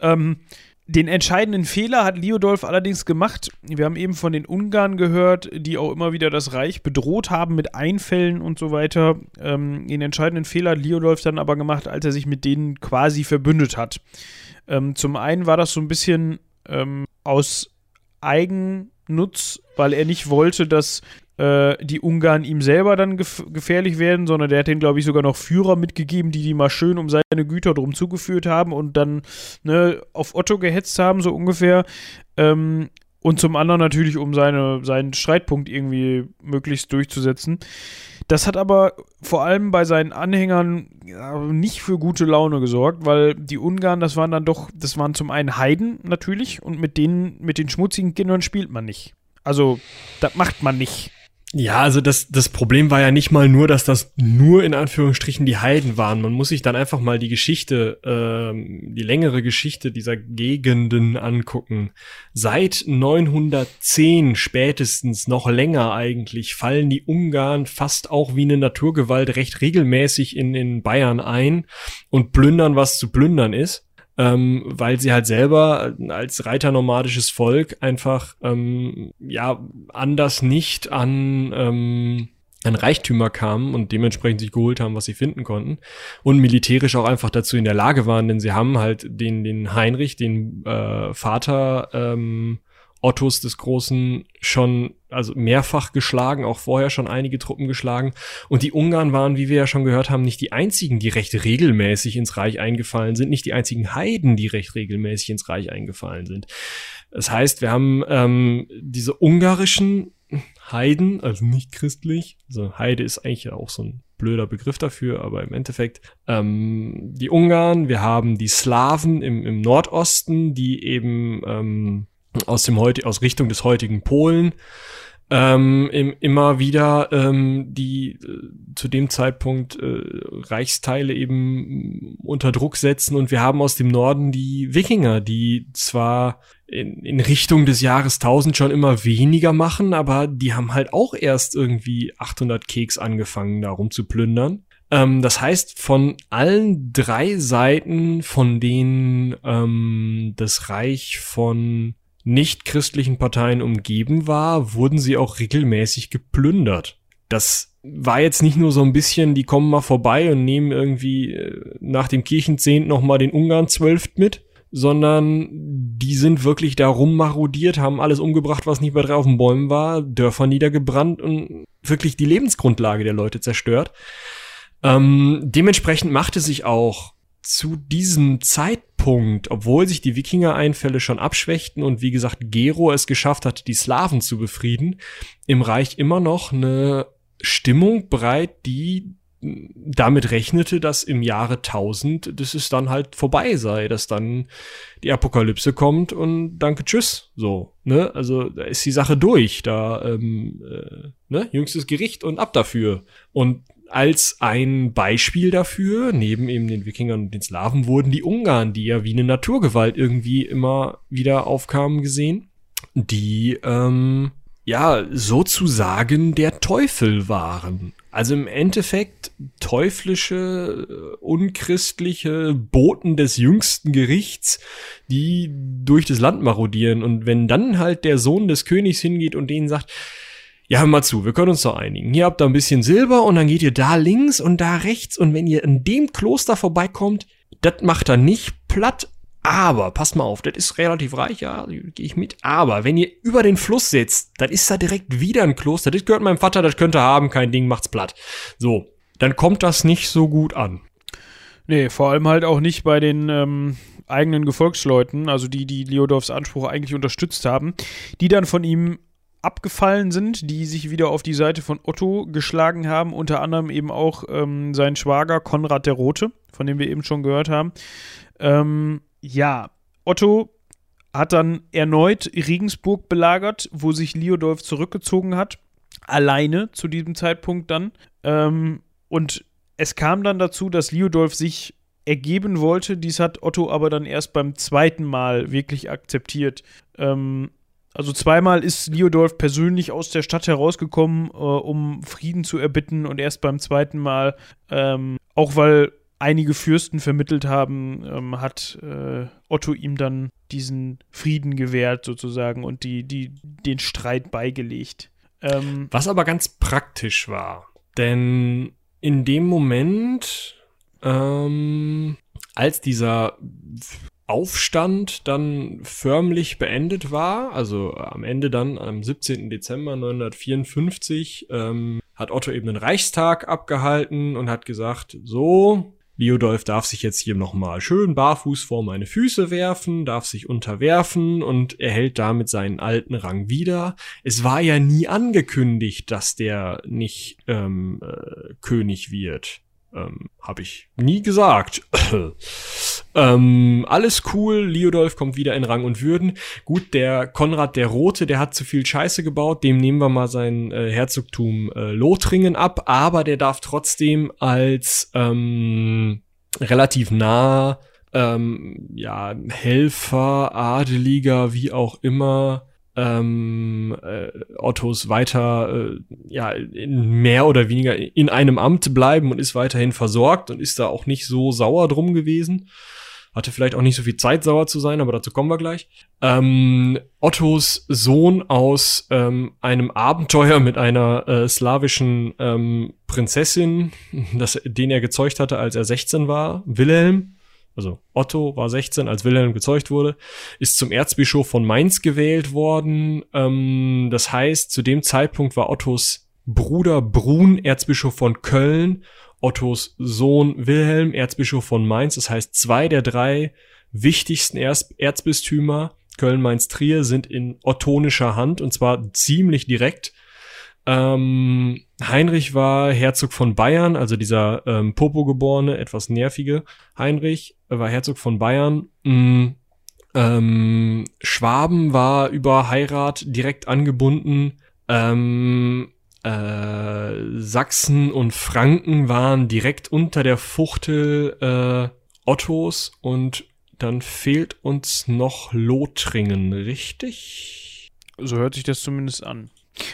Ähm, den entscheidenden Fehler hat Liodolf allerdings gemacht. Wir haben eben von den Ungarn gehört, die auch immer wieder das Reich bedroht haben mit Einfällen und so weiter. Ähm, den entscheidenden Fehler hat Liodolf dann aber gemacht, als er sich mit denen quasi verbündet hat. Ähm, zum einen war das so ein bisschen ähm, aus Eigennutz, weil er nicht wollte, dass äh, die Ungarn ihm selber dann gef gefährlich werden, sondern der hat den, glaube ich, sogar noch Führer mitgegeben, die die mal schön um seine Güter drum zugeführt haben und dann ne, auf Otto gehetzt haben, so ungefähr. Ähm, und zum anderen natürlich, um seine, seinen Streitpunkt irgendwie möglichst durchzusetzen. Das hat aber vor allem bei seinen Anhängern nicht für gute Laune gesorgt, weil die Ungarn, das waren dann doch, das waren zum einen Heiden natürlich und mit denen, mit den schmutzigen Kindern spielt man nicht. Also, das macht man nicht. Ja, also das, das Problem war ja nicht mal nur, dass das nur in Anführungsstrichen die Heiden waren. Man muss sich dann einfach mal die Geschichte, ähm, die längere Geschichte dieser Gegenden angucken. Seit 910 spätestens, noch länger eigentlich, fallen die Ungarn fast auch wie eine Naturgewalt recht regelmäßig in, in Bayern ein und plündern, was zu plündern ist ähm, weil sie halt selber als reiternomadisches Volk einfach ähm, ja anders nicht an ähm, an Reichtümer kamen und dementsprechend sich geholt haben, was sie finden konnten. Und militärisch auch einfach dazu in der Lage waren, denn sie haben halt den den Heinrich, den äh, Vater ähm, Ottos des Großen schon, also mehrfach geschlagen, auch vorher schon einige Truppen geschlagen. Und die Ungarn waren, wie wir ja schon gehört haben, nicht die einzigen, die recht regelmäßig ins Reich eingefallen sind, nicht die einzigen Heiden, die recht regelmäßig ins Reich eingefallen sind. Das heißt, wir haben ähm, diese ungarischen Heiden, also nicht christlich, also Heide ist eigentlich ja auch so ein blöder Begriff dafür, aber im Endeffekt ähm, die Ungarn, wir haben die Slawen im, im Nordosten, die eben ähm, aus dem heute aus Richtung des heutigen Polen ähm, im, immer wieder ähm, die äh, zu dem Zeitpunkt äh, Reichsteile eben unter Druck setzen und wir haben aus dem Norden die Wikinger, die zwar in, in Richtung des Jahres 1000 schon immer weniger machen, aber die haben halt auch erst irgendwie 800 Keks angefangen, darum zu plündern. Ähm, das heißt, von allen drei Seiten, von denen ähm, das Reich von nicht-christlichen Parteien umgeben war, wurden sie auch regelmäßig geplündert. Das war jetzt nicht nur so ein bisschen, die kommen mal vorbei und nehmen irgendwie äh, nach dem Kirchenzehnt nochmal den Ungarn zwölft mit, sondern die sind wirklich da rummarodiert, haben alles umgebracht, was nicht mehr drauf den Bäumen war, Dörfer niedergebrannt und wirklich die Lebensgrundlage der Leute zerstört. Ähm, dementsprechend machte sich auch zu diesem Zeitpunkt, obwohl sich die Wikinger-Einfälle schon abschwächten und wie gesagt Gero es geschafft hat, die Slawen zu befrieden, im Reich immer noch eine Stimmung breit, die damit rechnete, dass im Jahre 1000, dass es dann halt vorbei sei, dass dann die Apokalypse kommt und danke, tschüss, so, ne, also da ist die Sache durch, da, ähm, äh, ne, jüngstes Gericht und ab dafür. Und als ein Beispiel dafür, neben eben den Wikingern und den Slawen, wurden die Ungarn, die ja wie eine Naturgewalt irgendwie immer wieder aufkamen, gesehen, die ähm, ja sozusagen der Teufel waren. Also im Endeffekt teuflische, äh, unchristliche Boten des jüngsten Gerichts, die durch das Land marodieren. Und wenn dann halt der Sohn des Königs hingeht und denen sagt, ja, hör mal zu, wir können uns doch einigen. Hier habt ihr ein bisschen Silber und dann geht ihr da links und da rechts und wenn ihr in dem Kloster vorbeikommt, das macht er nicht platt, aber, passt mal auf, das ist relativ reich, ja, gehe ich mit. Aber wenn ihr über den Fluss sitzt, dann ist da direkt wieder ein Kloster. Das gehört meinem Vater, das könnte haben, kein Ding, macht's platt. So, dann kommt das nicht so gut an. Nee, vor allem halt auch nicht bei den ähm, eigenen Gefolgsleuten, also die, die Leodorfs Anspruch eigentlich unterstützt haben, die dann von ihm abgefallen sind, die sich wieder auf die Seite von Otto geschlagen haben, unter anderem eben auch ähm, sein Schwager Konrad der Rote, von dem wir eben schon gehört haben. Ähm, ja, Otto hat dann erneut Regensburg belagert, wo sich Liodolf zurückgezogen hat, alleine zu diesem Zeitpunkt dann. Ähm, und es kam dann dazu, dass Liodolf sich ergeben wollte. Dies hat Otto aber dann erst beim zweiten Mal wirklich akzeptiert. Ähm, also zweimal ist Liodolf persönlich aus der Stadt herausgekommen, äh, um Frieden zu erbitten und erst beim zweiten Mal, ähm, auch weil einige Fürsten vermittelt haben, ähm, hat äh, Otto ihm dann diesen Frieden gewährt sozusagen und die, die, den Streit beigelegt. Ähm, Was aber ganz praktisch war, denn in dem Moment, ähm, als dieser Aufstand dann förmlich beendet war, also am Ende dann am 17. Dezember 954, ähm, hat Otto eben den Reichstag abgehalten und hat gesagt, so, Liodolf darf sich jetzt hier nochmal schön barfuß vor meine Füße werfen, darf sich unterwerfen und erhält damit seinen alten Rang wieder. Es war ja nie angekündigt, dass der nicht ähm, äh, König wird. Ähm, Habe ich nie gesagt. ähm, alles cool, Liodolf kommt wieder in Rang und Würden. Gut, der Konrad der Rote, der hat zu viel Scheiße gebaut, dem nehmen wir mal sein äh, Herzogtum äh, Lothringen ab, aber der darf trotzdem als ähm, relativ nah ähm, ja, Helfer, Adeliger, wie auch immer, ähm, äh, Ottos weiter äh, ja in mehr oder weniger in einem Amt bleiben und ist weiterhin versorgt und ist da auch nicht so sauer drum gewesen. Hatte vielleicht auch nicht so viel Zeit, sauer zu sein, aber dazu kommen wir gleich. Ähm, Ottos Sohn aus ähm, einem Abenteuer mit einer äh, slawischen ähm, Prinzessin, das, den er gezeugt hatte, als er 16 war, Wilhelm, also Otto war 16, als Wilhelm gezeugt wurde, ist zum Erzbischof von Mainz gewählt worden. Ähm, das heißt, zu dem Zeitpunkt war Ottos Bruder Brun Erzbischof von Köln, Ottos Sohn Wilhelm Erzbischof von Mainz. Das heißt, zwei der drei wichtigsten Erz Erzbistümer Köln, Mainz, Trier sind in ottonischer Hand und zwar ziemlich direkt. Ähm, Heinrich war Herzog von Bayern, also dieser ähm, Popo-geborene, etwas nervige Heinrich war Herzog von Bayern. Mhm. Ähm, Schwaben war über Heirat direkt angebunden. Ähm, äh, Sachsen und Franken waren direkt unter der Fuchtel äh, Ottos und dann fehlt uns noch Lothringen, richtig? So hört sich das zumindest an.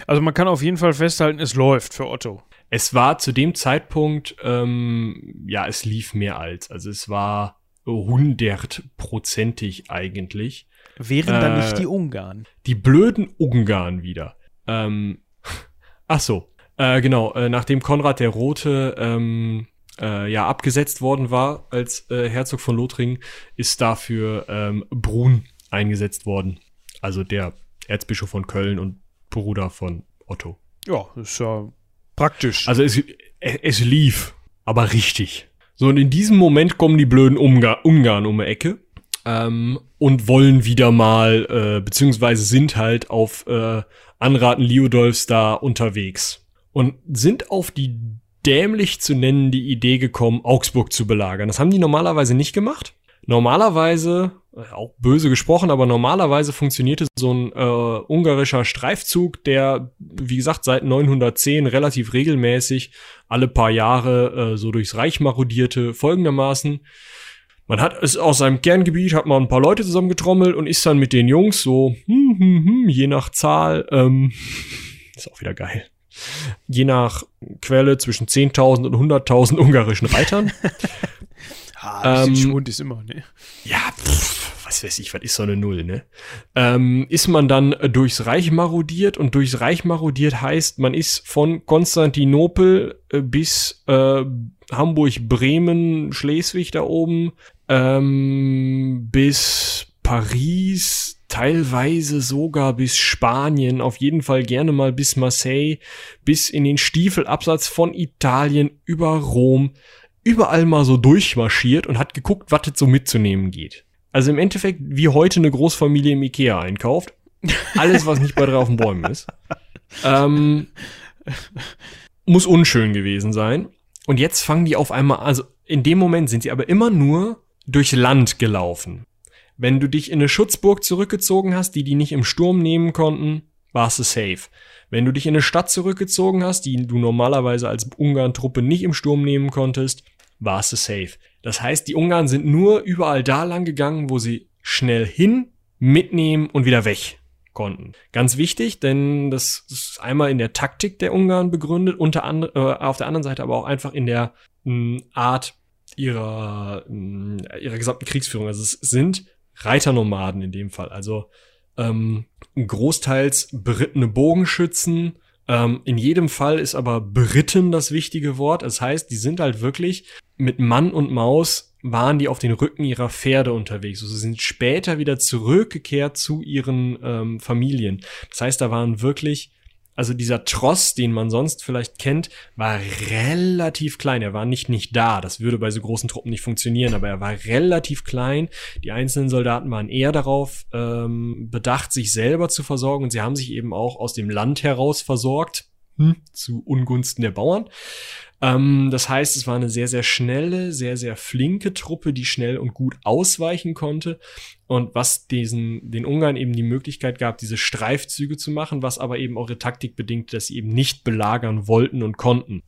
Also man kann auf jeden Fall festhalten, es läuft für Otto. Es war zu dem Zeitpunkt, ähm, ja, es lief mehr als. Also es war hundertprozentig eigentlich. Wären äh, dann nicht die Ungarn? Die blöden Ungarn wieder. Ähm, ach so, äh, genau, äh, nachdem Konrad der Rote ähm, äh, ja abgesetzt worden war als äh, Herzog von Lothringen, ist dafür ähm, Brun eingesetzt worden. Also der Erzbischof von Köln und Bruder von Otto. Ja, ist ja praktisch. Also es, es lief, aber richtig. So, und in diesem Moment kommen die blöden Ungar Ungarn um die Ecke ähm, und wollen wieder mal, äh, beziehungsweise sind halt auf äh, Anraten Liudolfs da unterwegs und sind auf die dämlich zu nennen die Idee gekommen, Augsburg zu belagern. Das haben die normalerweise nicht gemacht. Normalerweise, äh, auch böse gesprochen, aber normalerweise funktionierte so ein äh, ungarischer Streifzug, der, wie gesagt, seit 910 relativ regelmäßig alle paar Jahre äh, so durchs Reich marodierte, folgendermaßen. Man hat es aus seinem Kerngebiet, hat man ein paar Leute zusammengetrommelt und ist dann mit den Jungs so, hm, hm, hm, je nach Zahl, ähm, ist auch wieder geil. Je nach Quelle zwischen 10.000 und 100.000 ungarischen Reitern. Ah, ähm, Schwund ist immer, ne? Ja, pff, was weiß ich, was ist so eine Null, ne? Ähm, ist man dann durchs Reich marodiert und durchs Reich marodiert heißt, man ist von Konstantinopel äh, bis äh, Hamburg, Bremen, Schleswig da oben, ähm, bis Paris, teilweise sogar bis Spanien, auf jeden Fall gerne mal bis Marseille, bis in den Stiefelabsatz von Italien über Rom, überall mal so durchmarschiert und hat geguckt, was es so mitzunehmen geht. Also im Endeffekt, wie heute eine Großfamilie im Ikea einkauft. Alles, was nicht bei drei auf den Bäumen ist. Ähm, muss unschön gewesen sein. Und jetzt fangen die auf einmal, also in dem Moment sind sie aber immer nur durch Land gelaufen. Wenn du dich in eine Schutzburg zurückgezogen hast, die die nicht im Sturm nehmen konnten, warst du safe. Wenn du dich in eine Stadt zurückgezogen hast, die du normalerweise als Ungarn-Truppe nicht im Sturm nehmen konntest, warst du safe. Das heißt, die Ungarn sind nur überall da lang gegangen, wo sie schnell hin, mitnehmen und wieder weg konnten. Ganz wichtig, denn das ist einmal in der Taktik der Ungarn begründet, unter anderem äh, auf der anderen Seite aber auch einfach in der mh, Art ihrer mh, ihrer gesamten Kriegsführung. Also es sind Reiternomaden in dem Fall. Also ähm, großteils berittene Bogenschützen. Ähm, in jedem Fall ist aber beritten das wichtige Wort. Das heißt, die sind halt wirklich mit Mann und Maus waren die auf den Rücken ihrer Pferde unterwegs. Also sie sind später wieder zurückgekehrt zu ihren ähm, Familien. Das heißt, da waren wirklich also dieser Tross, den man sonst vielleicht kennt, war relativ klein. Er war nicht nicht da. Das würde bei so großen Truppen nicht funktionieren, aber er war relativ klein. Die einzelnen Soldaten waren eher darauf ähm, bedacht, sich selber zu versorgen und sie haben sich eben auch aus dem Land heraus versorgt, hm, zu Ungunsten der Bauern. Ähm, das heißt, es war eine sehr, sehr schnelle, sehr, sehr flinke Truppe, die schnell und gut ausweichen konnte. Und was diesen, den Ungarn eben die Möglichkeit gab, diese Streifzüge zu machen, was aber eben auch ihre Taktik bedingte, dass sie eben nicht belagern wollten und konnten.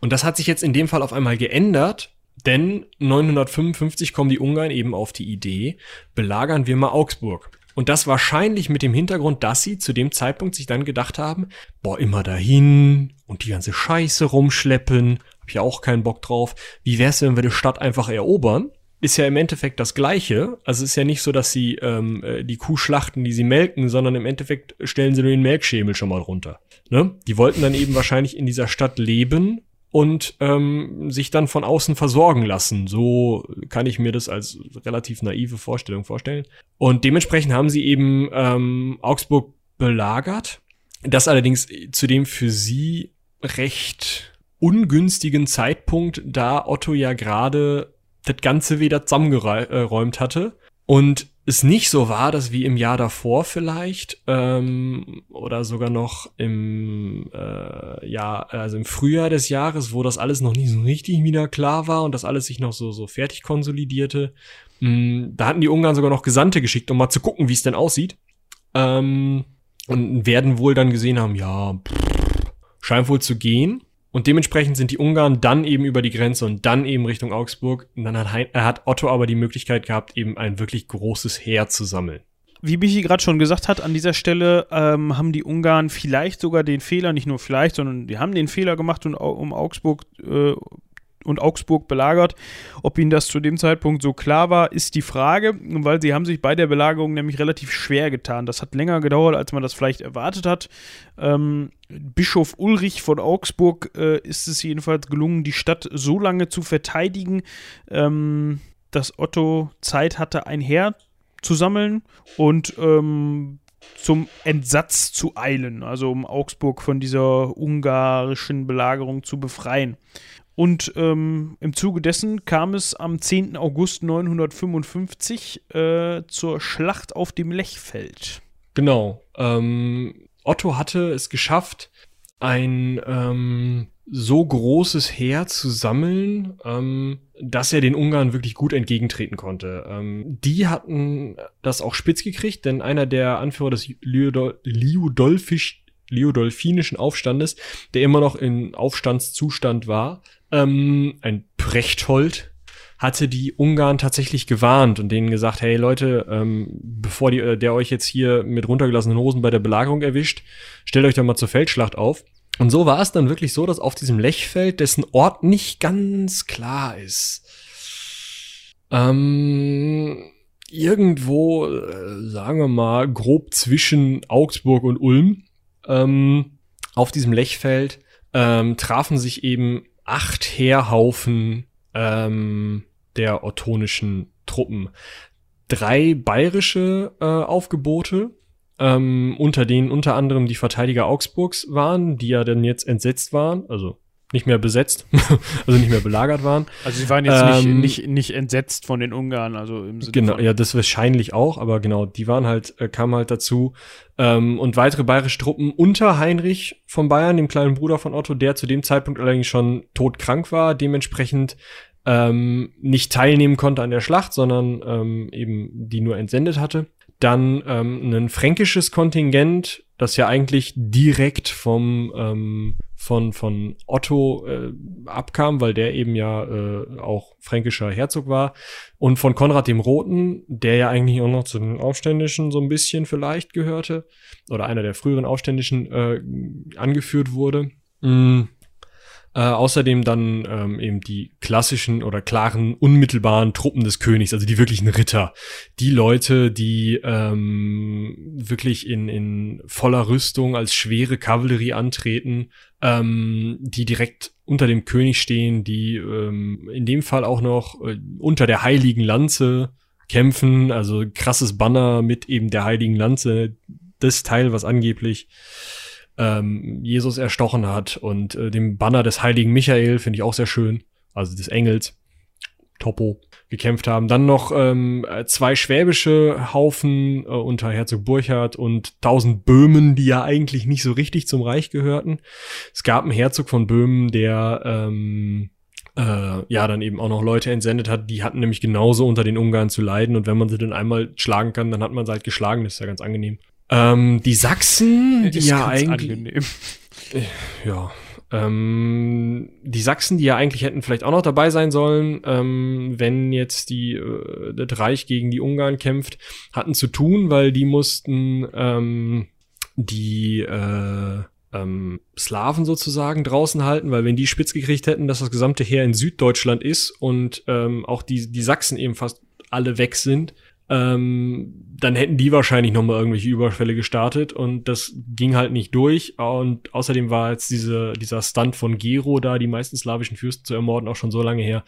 Und das hat sich jetzt in dem Fall auf einmal geändert, denn 955 kommen die Ungarn eben auf die Idee, belagern wir mal Augsburg. Und das wahrscheinlich mit dem Hintergrund, dass sie zu dem Zeitpunkt sich dann gedacht haben, boah, immer dahin und die ganze Scheiße rumschleppen, hab ich auch keinen Bock drauf. Wie wär's, wenn wir die Stadt einfach erobern? Ist ja im Endeffekt das Gleiche. Also es ist ja nicht so, dass sie ähm, äh, die Kuh schlachten, die sie melken, sondern im Endeffekt stellen sie nur den Melkschemel schon mal runter. Ne? Die wollten dann eben wahrscheinlich in dieser Stadt leben und ähm, sich dann von außen versorgen lassen. So kann ich mir das als relativ naive Vorstellung vorstellen. Und dementsprechend haben sie eben ähm, Augsburg belagert. Das allerdings zu dem für sie recht ungünstigen Zeitpunkt, da Otto ja gerade das Ganze wieder zusammengeräumt hatte. Und es nicht so war, dass wie im Jahr davor vielleicht ähm, oder sogar noch im äh, ja also im Frühjahr des Jahres, wo das alles noch nicht so richtig wieder klar war und das alles sich noch so so fertig konsolidierte, mh, mm, da hatten die Ungarn sogar noch Gesandte geschickt, um mal zu gucken, wie es denn aussieht. Ähm, und werden wohl dann gesehen haben, ja pff, scheint wohl zu gehen und dementsprechend sind die Ungarn dann eben über die Grenze und dann eben Richtung Augsburg. Und dann hat, Hein hat Otto aber die Möglichkeit gehabt, eben ein wirklich großes Heer zu sammeln. Wie Michi gerade schon gesagt hat, an dieser Stelle ähm, haben die Ungarn vielleicht sogar den Fehler, nicht nur vielleicht, sondern die haben den Fehler gemacht, um, um Augsburg äh, und Augsburg belagert. Ob ihnen das zu dem Zeitpunkt so klar war, ist die Frage, weil sie haben sich bei der Belagerung nämlich relativ schwer getan. Das hat länger gedauert, als man das vielleicht erwartet hat. Ähm, Bischof Ulrich von Augsburg äh, ist es jedenfalls gelungen, die Stadt so lange zu verteidigen, ähm, dass Otto Zeit hatte, ein Heer zu sammeln und ähm, zum Entsatz zu eilen, also um Augsburg von dieser ungarischen Belagerung zu befreien. Und ähm, im Zuge dessen kam es am 10. August 955 äh, zur Schlacht auf dem Lechfeld. Genau. Ähm, Otto hatte es geschafft, ein ähm, so großes Heer zu sammeln, ähm, dass er den Ungarn wirklich gut entgegentreten konnte. Ähm, die hatten das auch spitz gekriegt, denn einer der Anführer des Liudolfisch Liudolfinischen Aufstandes, der immer noch in Aufstandszustand war, ähm, ein Prechthold, hatte die Ungarn tatsächlich gewarnt und denen gesagt, hey Leute, ähm, bevor die, äh, der euch jetzt hier mit runtergelassenen Hosen bei der Belagerung erwischt, stellt euch doch mal zur Feldschlacht auf. Und so war es dann wirklich so, dass auf diesem Lechfeld, dessen Ort nicht ganz klar ist, ähm, irgendwo, äh, sagen wir mal, grob zwischen Augsburg und Ulm, ähm, auf diesem Lechfeld, ähm, trafen sich eben acht Heerhaufen ähm, der ottonischen Truppen. Drei bayerische äh, Aufgebote, ähm, unter denen unter anderem die Verteidiger Augsburgs waren, die ja dann jetzt entsetzt waren, also nicht mehr besetzt, also nicht mehr belagert waren. Also sie waren jetzt ähm, nicht, nicht, nicht entsetzt von den Ungarn, also im Sinne Genau, ja, das wahrscheinlich auch, aber genau, die waren halt, äh, kamen halt dazu. Ähm, und weitere bayerische Truppen unter Heinrich von Bayern, dem kleinen Bruder von Otto, der zu dem Zeitpunkt allerdings schon todkrank war, dementsprechend ähm, nicht teilnehmen konnte an der Schlacht, sondern ähm, eben die nur entsendet hatte. Dann ähm, ein fränkisches Kontingent, das ja eigentlich direkt vom ähm, von von Otto äh, abkam, weil der eben ja äh, auch fränkischer Herzog war und von Konrad dem Roten, der ja eigentlich auch noch zu den Aufständischen so ein bisschen vielleicht gehörte oder einer der früheren Aufständischen äh, angeführt wurde. Mm äh, außerdem dann ähm, eben die klassischen oder klaren, unmittelbaren Truppen des Königs, also die wirklichen Ritter. Die Leute, die ähm, wirklich in, in voller Rüstung als schwere Kavallerie antreten, ähm, die direkt unter dem König stehen, die ähm, in dem Fall auch noch äh, unter der heiligen Lanze kämpfen, also krasses Banner mit eben der heiligen Lanze, das Teil, was angeblich ähm, Jesus erstochen hat und äh, dem Banner des heiligen Michael finde ich auch sehr schön, also des Engels, Topo, gekämpft haben. Dann noch ähm, zwei schwäbische Haufen äh, unter Herzog Burchard und tausend Böhmen, die ja eigentlich nicht so richtig zum Reich gehörten. Es gab einen Herzog von Böhmen, der ähm, äh, ja dann eben auch noch Leute entsendet hat, die hatten nämlich genauso unter den Ungarn zu leiden und wenn man sie dann einmal schlagen kann, dann hat man sie halt geschlagen, das ist ja ganz angenehm. Ähm, die Sachsen, die ja eigentlich. Angenehm. Ja. Ähm, die Sachsen, die ja eigentlich hätten vielleicht auch noch dabei sein sollen, ähm, wenn jetzt die äh, das Reich gegen die Ungarn kämpft, hatten zu tun, weil die mussten ähm, die äh, ähm, Slawen sozusagen draußen halten, weil wenn die spitz gekriegt hätten, dass das gesamte Heer in Süddeutschland ist und ähm, auch die, die Sachsen eben fast alle weg sind, ähm, dann hätten die wahrscheinlich noch mal irgendwelche Überfälle gestartet und das ging halt nicht durch. Und außerdem war jetzt diese, dieser Stunt von Gero da, die meisten slawischen Fürsten zu ermorden, auch schon so lange her,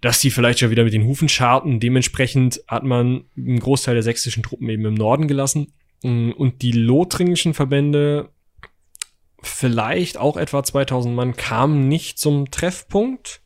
dass die vielleicht schon wieder mit den Hufen scharten. Dementsprechend hat man einen Großteil der sächsischen Truppen eben im Norden gelassen. Und die lothringischen Verbände, vielleicht auch etwa 2000 Mann, kamen nicht zum Treffpunkt.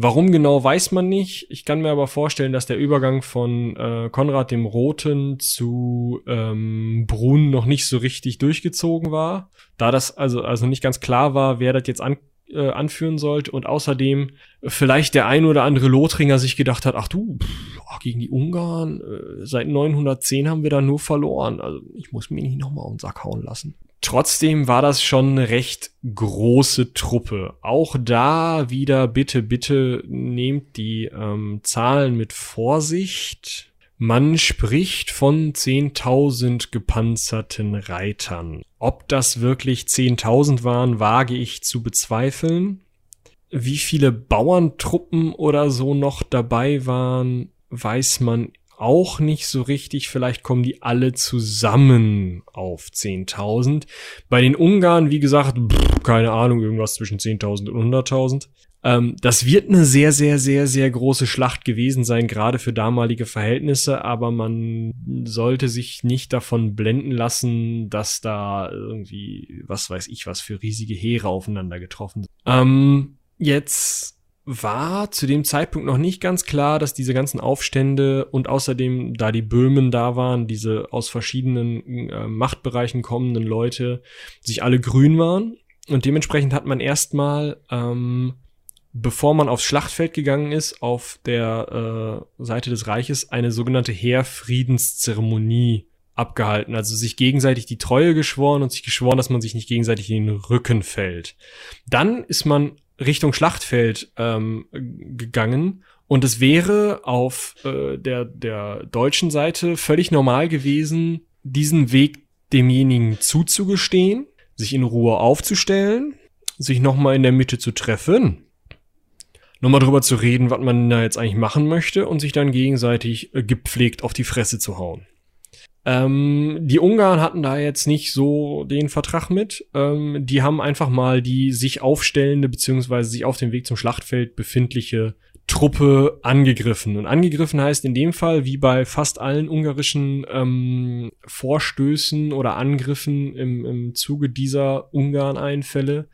Warum genau weiß man nicht. Ich kann mir aber vorstellen, dass der Übergang von äh, Konrad dem Roten zu ähm, Brun noch nicht so richtig durchgezogen war. Da das also, also nicht ganz klar war, wer das jetzt an, äh, anführen sollte und außerdem vielleicht der ein oder andere Lothringer sich gedacht hat, ach du, pff, gegen die Ungarn, äh, seit 910 haben wir da nur verloren. Also ich muss mir nicht nochmal den Sack hauen lassen. Trotzdem war das schon eine recht große Truppe. Auch da wieder bitte, bitte nehmt die ähm, Zahlen mit Vorsicht. Man spricht von 10.000 gepanzerten Reitern. Ob das wirklich 10.000 waren, wage ich zu bezweifeln. Wie viele Bauerntruppen oder so noch dabei waren, weiß man auch nicht so richtig. Vielleicht kommen die alle zusammen auf 10.000. Bei den Ungarn, wie gesagt, pff, keine Ahnung, irgendwas zwischen 10.000 und 100.000. Ähm, das wird eine sehr, sehr, sehr, sehr große Schlacht gewesen sein, gerade für damalige Verhältnisse, aber man sollte sich nicht davon blenden lassen, dass da irgendwie, was weiß ich, was für riesige Heere aufeinander getroffen sind. Ähm, jetzt war zu dem Zeitpunkt noch nicht ganz klar, dass diese ganzen Aufstände und außerdem, da die Böhmen da waren, diese aus verschiedenen äh, Machtbereichen kommenden Leute, sich alle grün waren. Und dementsprechend hat man erstmal, ähm, bevor man aufs Schlachtfeld gegangen ist, auf der äh, Seite des Reiches eine sogenannte Heerfriedenszeremonie abgehalten, also sich gegenseitig die Treue geschworen und sich geschworen, dass man sich nicht gegenseitig in den Rücken fällt. Dann ist man Richtung Schlachtfeld ähm, gegangen und es wäre auf äh, der, der deutschen Seite völlig normal gewesen, diesen Weg demjenigen zuzugestehen, sich in Ruhe aufzustellen, sich nochmal in der Mitte zu treffen, nochmal drüber zu reden, was man da jetzt eigentlich machen möchte und sich dann gegenseitig äh, gepflegt auf die Fresse zu hauen. Ähm, die Ungarn hatten da jetzt nicht so den Vertrag mit. Ähm, die haben einfach mal die sich aufstellende beziehungsweise sich auf dem Weg zum Schlachtfeld befindliche Truppe angegriffen. Und angegriffen heißt in dem Fall, wie bei fast allen ungarischen ähm, Vorstößen oder Angriffen im, im Zuge dieser Ungarn-Einfälle,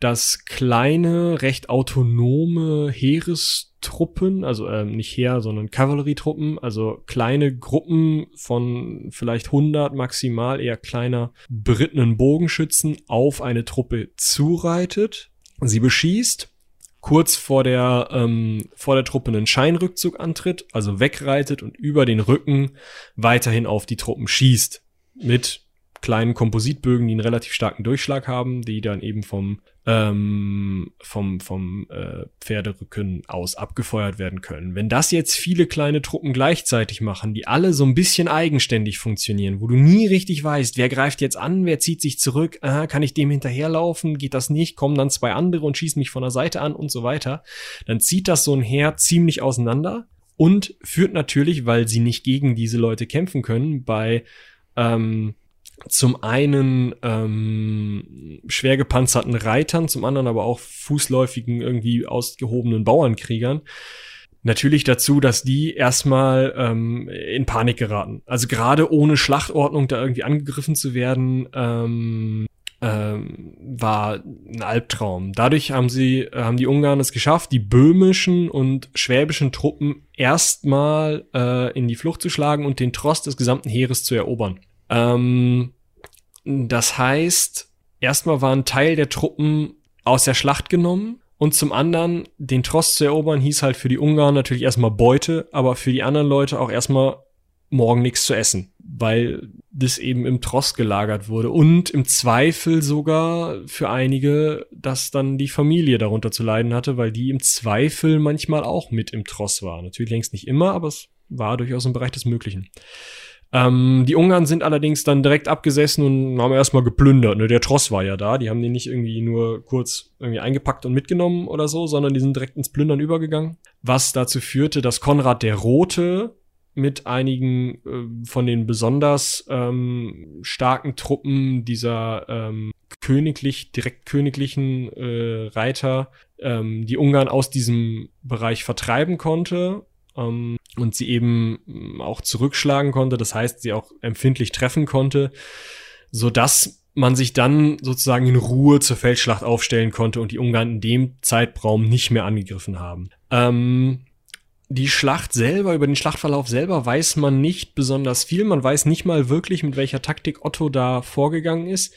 dass kleine, recht autonome Heerestruppen, also äh, nicht Heer, sondern Kavallerietruppen, also kleine Gruppen von vielleicht 100 maximal eher kleiner berittenen Bogenschützen auf eine Truppe zureitet, sie beschießt, kurz vor der, ähm, vor der Truppe einen Scheinrückzug antritt, also wegreitet und über den Rücken weiterhin auf die Truppen schießt. Mit kleinen Kompositbögen, die einen relativ starken Durchschlag haben, die dann eben vom ähm, vom vom äh, Pferderücken aus abgefeuert werden können. Wenn das jetzt viele kleine Truppen gleichzeitig machen, die alle so ein bisschen eigenständig funktionieren, wo du nie richtig weißt, wer greift jetzt an, wer zieht sich zurück, äh, kann ich dem hinterherlaufen, geht das nicht, kommen dann zwei andere und schießen mich von der Seite an und so weiter, dann zieht das so ein Heer ziemlich auseinander und führt natürlich, weil sie nicht gegen diese Leute kämpfen können, bei ähm, zum einen ähm, schwer gepanzerten Reitern, zum anderen aber auch fußläufigen, irgendwie ausgehobenen Bauernkriegern. Natürlich dazu, dass die erstmal ähm, in Panik geraten. Also gerade ohne Schlachtordnung da irgendwie angegriffen zu werden, ähm, ähm, war ein Albtraum. Dadurch haben sie, äh, haben die Ungarn es geschafft, die böhmischen und schwäbischen Truppen erstmal äh, in die Flucht zu schlagen und den Trost des gesamten Heeres zu erobern. Ähm, das heißt, erstmal war ein Teil der Truppen aus der Schlacht genommen und zum anderen den Trost zu erobern hieß halt für die Ungarn natürlich erstmal Beute, aber für die anderen Leute auch erstmal morgen nichts zu essen, weil das eben im Trost gelagert wurde und im Zweifel sogar für einige, dass dann die Familie darunter zu leiden hatte, weil die im Zweifel manchmal auch mit im Tross war. Natürlich längst nicht immer, aber es war durchaus im Bereich des Möglichen. Ähm, die Ungarn sind allerdings dann direkt abgesessen und haben erstmal geplündert. Ne? Der Tross war ja da. Die haben den nicht irgendwie nur kurz irgendwie eingepackt und mitgenommen oder so, sondern die sind direkt ins Plündern übergegangen. Was dazu führte, dass Konrad der Rote mit einigen äh, von den besonders ähm, starken Truppen dieser ähm, königlich, direkt königlichen äh, Reiter, ähm, die Ungarn aus diesem Bereich vertreiben konnte ähm, und sie eben ähm, auch zurückschlagen konnte, das heißt, sie auch empfindlich treffen konnte, so dass man sich dann sozusagen in Ruhe zur Feldschlacht aufstellen konnte und die Ungarn in dem Zeitraum nicht mehr angegriffen haben. Ähm, die Schlacht selber, über den Schlachtverlauf selber weiß man nicht besonders viel. Man weiß nicht mal wirklich, mit welcher Taktik Otto da vorgegangen ist.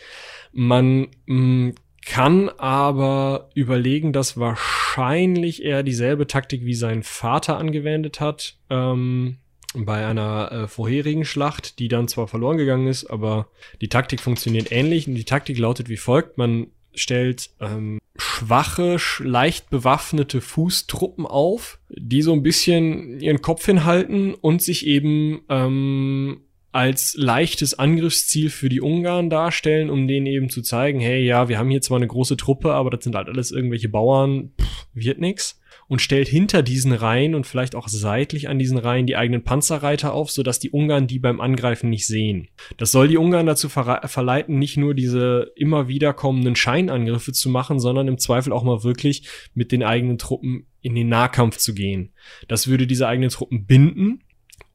Man mh, mm, kann aber überlegen, dass wahrscheinlich er dieselbe Taktik wie sein Vater angewendet hat. Ähm, bei einer äh, vorherigen Schlacht, die dann zwar verloren gegangen ist, aber die Taktik funktioniert ähnlich und die Taktik lautet wie folgt. Man stellt ähm, schwache, leicht bewaffnete Fußtruppen auf, die so ein bisschen ihren Kopf hinhalten und sich eben ähm, als leichtes Angriffsziel für die Ungarn darstellen, um denen eben zu zeigen, hey, ja, wir haben hier zwar eine große Truppe, aber das sind halt alles irgendwelche Bauern, pff, wird nix und stellt hinter diesen Reihen und vielleicht auch seitlich an diesen Reihen die eigenen Panzerreiter auf, sodass die Ungarn die beim Angreifen nicht sehen. Das soll die Ungarn dazu ver verleiten, nicht nur diese immer wiederkommenden Scheinangriffe zu machen, sondern im Zweifel auch mal wirklich mit den eigenen Truppen in den Nahkampf zu gehen. Das würde diese eigenen Truppen binden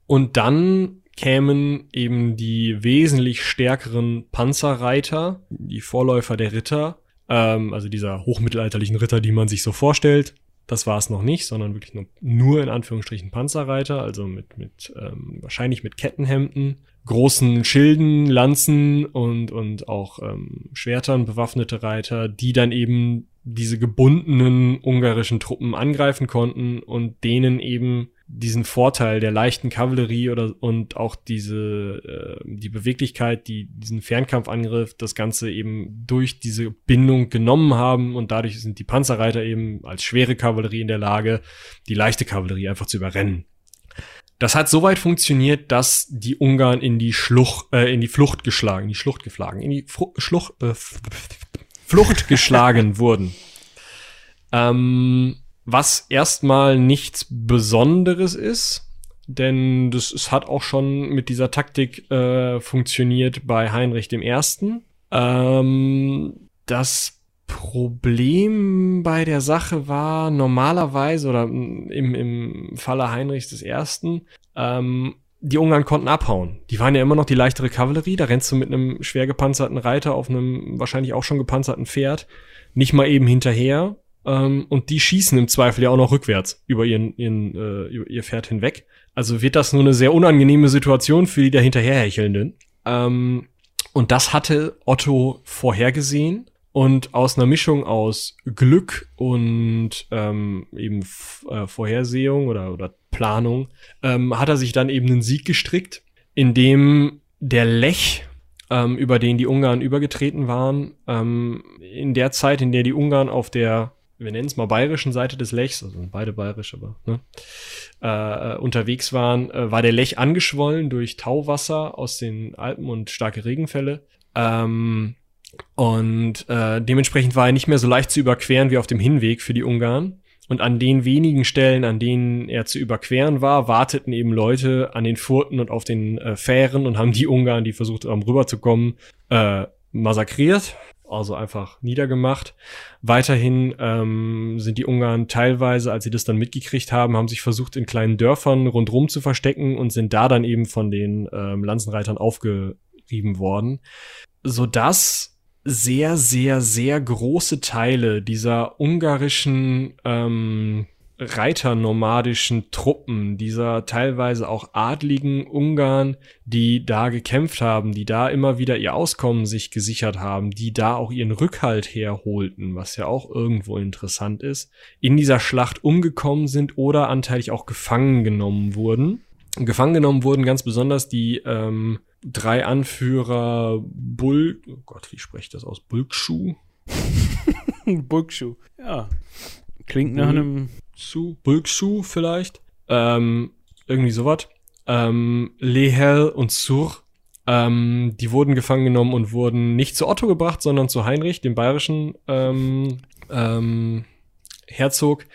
und dann kämen eben die wesentlich stärkeren Panzerreiter, die Vorläufer der Ritter, ähm, also dieser hochmittelalterlichen Ritter, die man sich so vorstellt, das war es noch nicht, sondern wirklich nur, nur in Anführungsstrichen Panzerreiter, also mit, mit ähm, wahrscheinlich mit Kettenhemden, großen Schilden, Lanzen und, und auch ähm, Schwertern bewaffnete Reiter, die dann eben diese gebundenen ungarischen Truppen angreifen konnten und denen eben diesen Vorteil der leichten Kavallerie oder und auch diese äh, die Beweglichkeit, die diesen Fernkampfangriff, das Ganze eben durch diese Bindung genommen haben und dadurch sind die Panzerreiter eben als schwere Kavallerie in der Lage, die leichte Kavallerie einfach zu überrennen. Das hat soweit funktioniert, dass die Ungarn in die Schlucht, äh, in die Flucht geschlagen, in die Schlucht geschlagen, in die Fru Schlucht, äh, Flucht geschlagen wurden. Ähm, was erstmal nichts Besonderes ist, denn das es hat auch schon mit dieser Taktik äh, funktioniert bei Heinrich dem Ersten. Ähm, das Problem bei der Sache war normalerweise oder im, im Falle Heinrichs Ersten, ähm, die Ungarn konnten abhauen. Die waren ja immer noch die leichtere Kavallerie. Da rennst du mit einem schwer gepanzerten Reiter auf einem wahrscheinlich auch schon gepanzerten Pferd nicht mal eben hinterher ähm, und die schießen im Zweifel ja auch noch rückwärts über ihren, ihren äh, über ihr Pferd hinweg. Also wird das nur eine sehr unangenehme Situation für die da hinterherhechelnden. Ähm, und das hatte Otto vorhergesehen und aus einer Mischung aus Glück und ähm, eben äh, Vorhersehung oder, oder Planung ähm, hat er sich dann eben einen Sieg gestrickt, indem der Lech, ähm, über den die Ungarn übergetreten waren, ähm, in der Zeit, in der die Ungarn auf der wir nennen es mal bayerischen Seite des Lechs, also beide bayerisch, aber ne, äh, unterwegs waren, äh, war der Lech angeschwollen durch Tauwasser aus den Alpen und starke Regenfälle. Ähm, und äh, dementsprechend war er nicht mehr so leicht zu überqueren wie auf dem Hinweg für die Ungarn. Und an den wenigen Stellen, an denen er zu überqueren war, warteten eben Leute an den Furten und auf den äh, Fähren und haben die Ungarn, die versucht haben rüberzukommen, äh, massakriert also einfach niedergemacht. Weiterhin ähm, sind die Ungarn teilweise, als sie das dann mitgekriegt haben, haben sich versucht, in kleinen Dörfern rundrum zu verstecken und sind da dann eben von den ähm, Lanzenreitern aufgerieben worden, sodass sehr, sehr, sehr große Teile dieser ungarischen ähm, reiternomadischen Truppen, dieser teilweise auch adligen Ungarn, die da gekämpft haben, die da immer wieder ihr Auskommen sich gesichert haben, die da auch ihren Rückhalt herholten, was ja auch irgendwo interessant ist, in dieser Schlacht umgekommen sind oder anteilig auch gefangen genommen wurden. Gefangen genommen wurden ganz besonders die ähm, drei Anführer Bull, oh Gott, wie spreche ich das aus? Bulkschuh? Bulkschuh, ja. Klingt nach einem Su, Bulkschuh vielleicht. Ähm, irgendwie sowas. Ähm, Lehel und Sur, ähm, die wurden gefangen genommen und wurden nicht zu Otto gebracht, sondern zu Heinrich, dem bayerischen ähm, ähm, Herzog,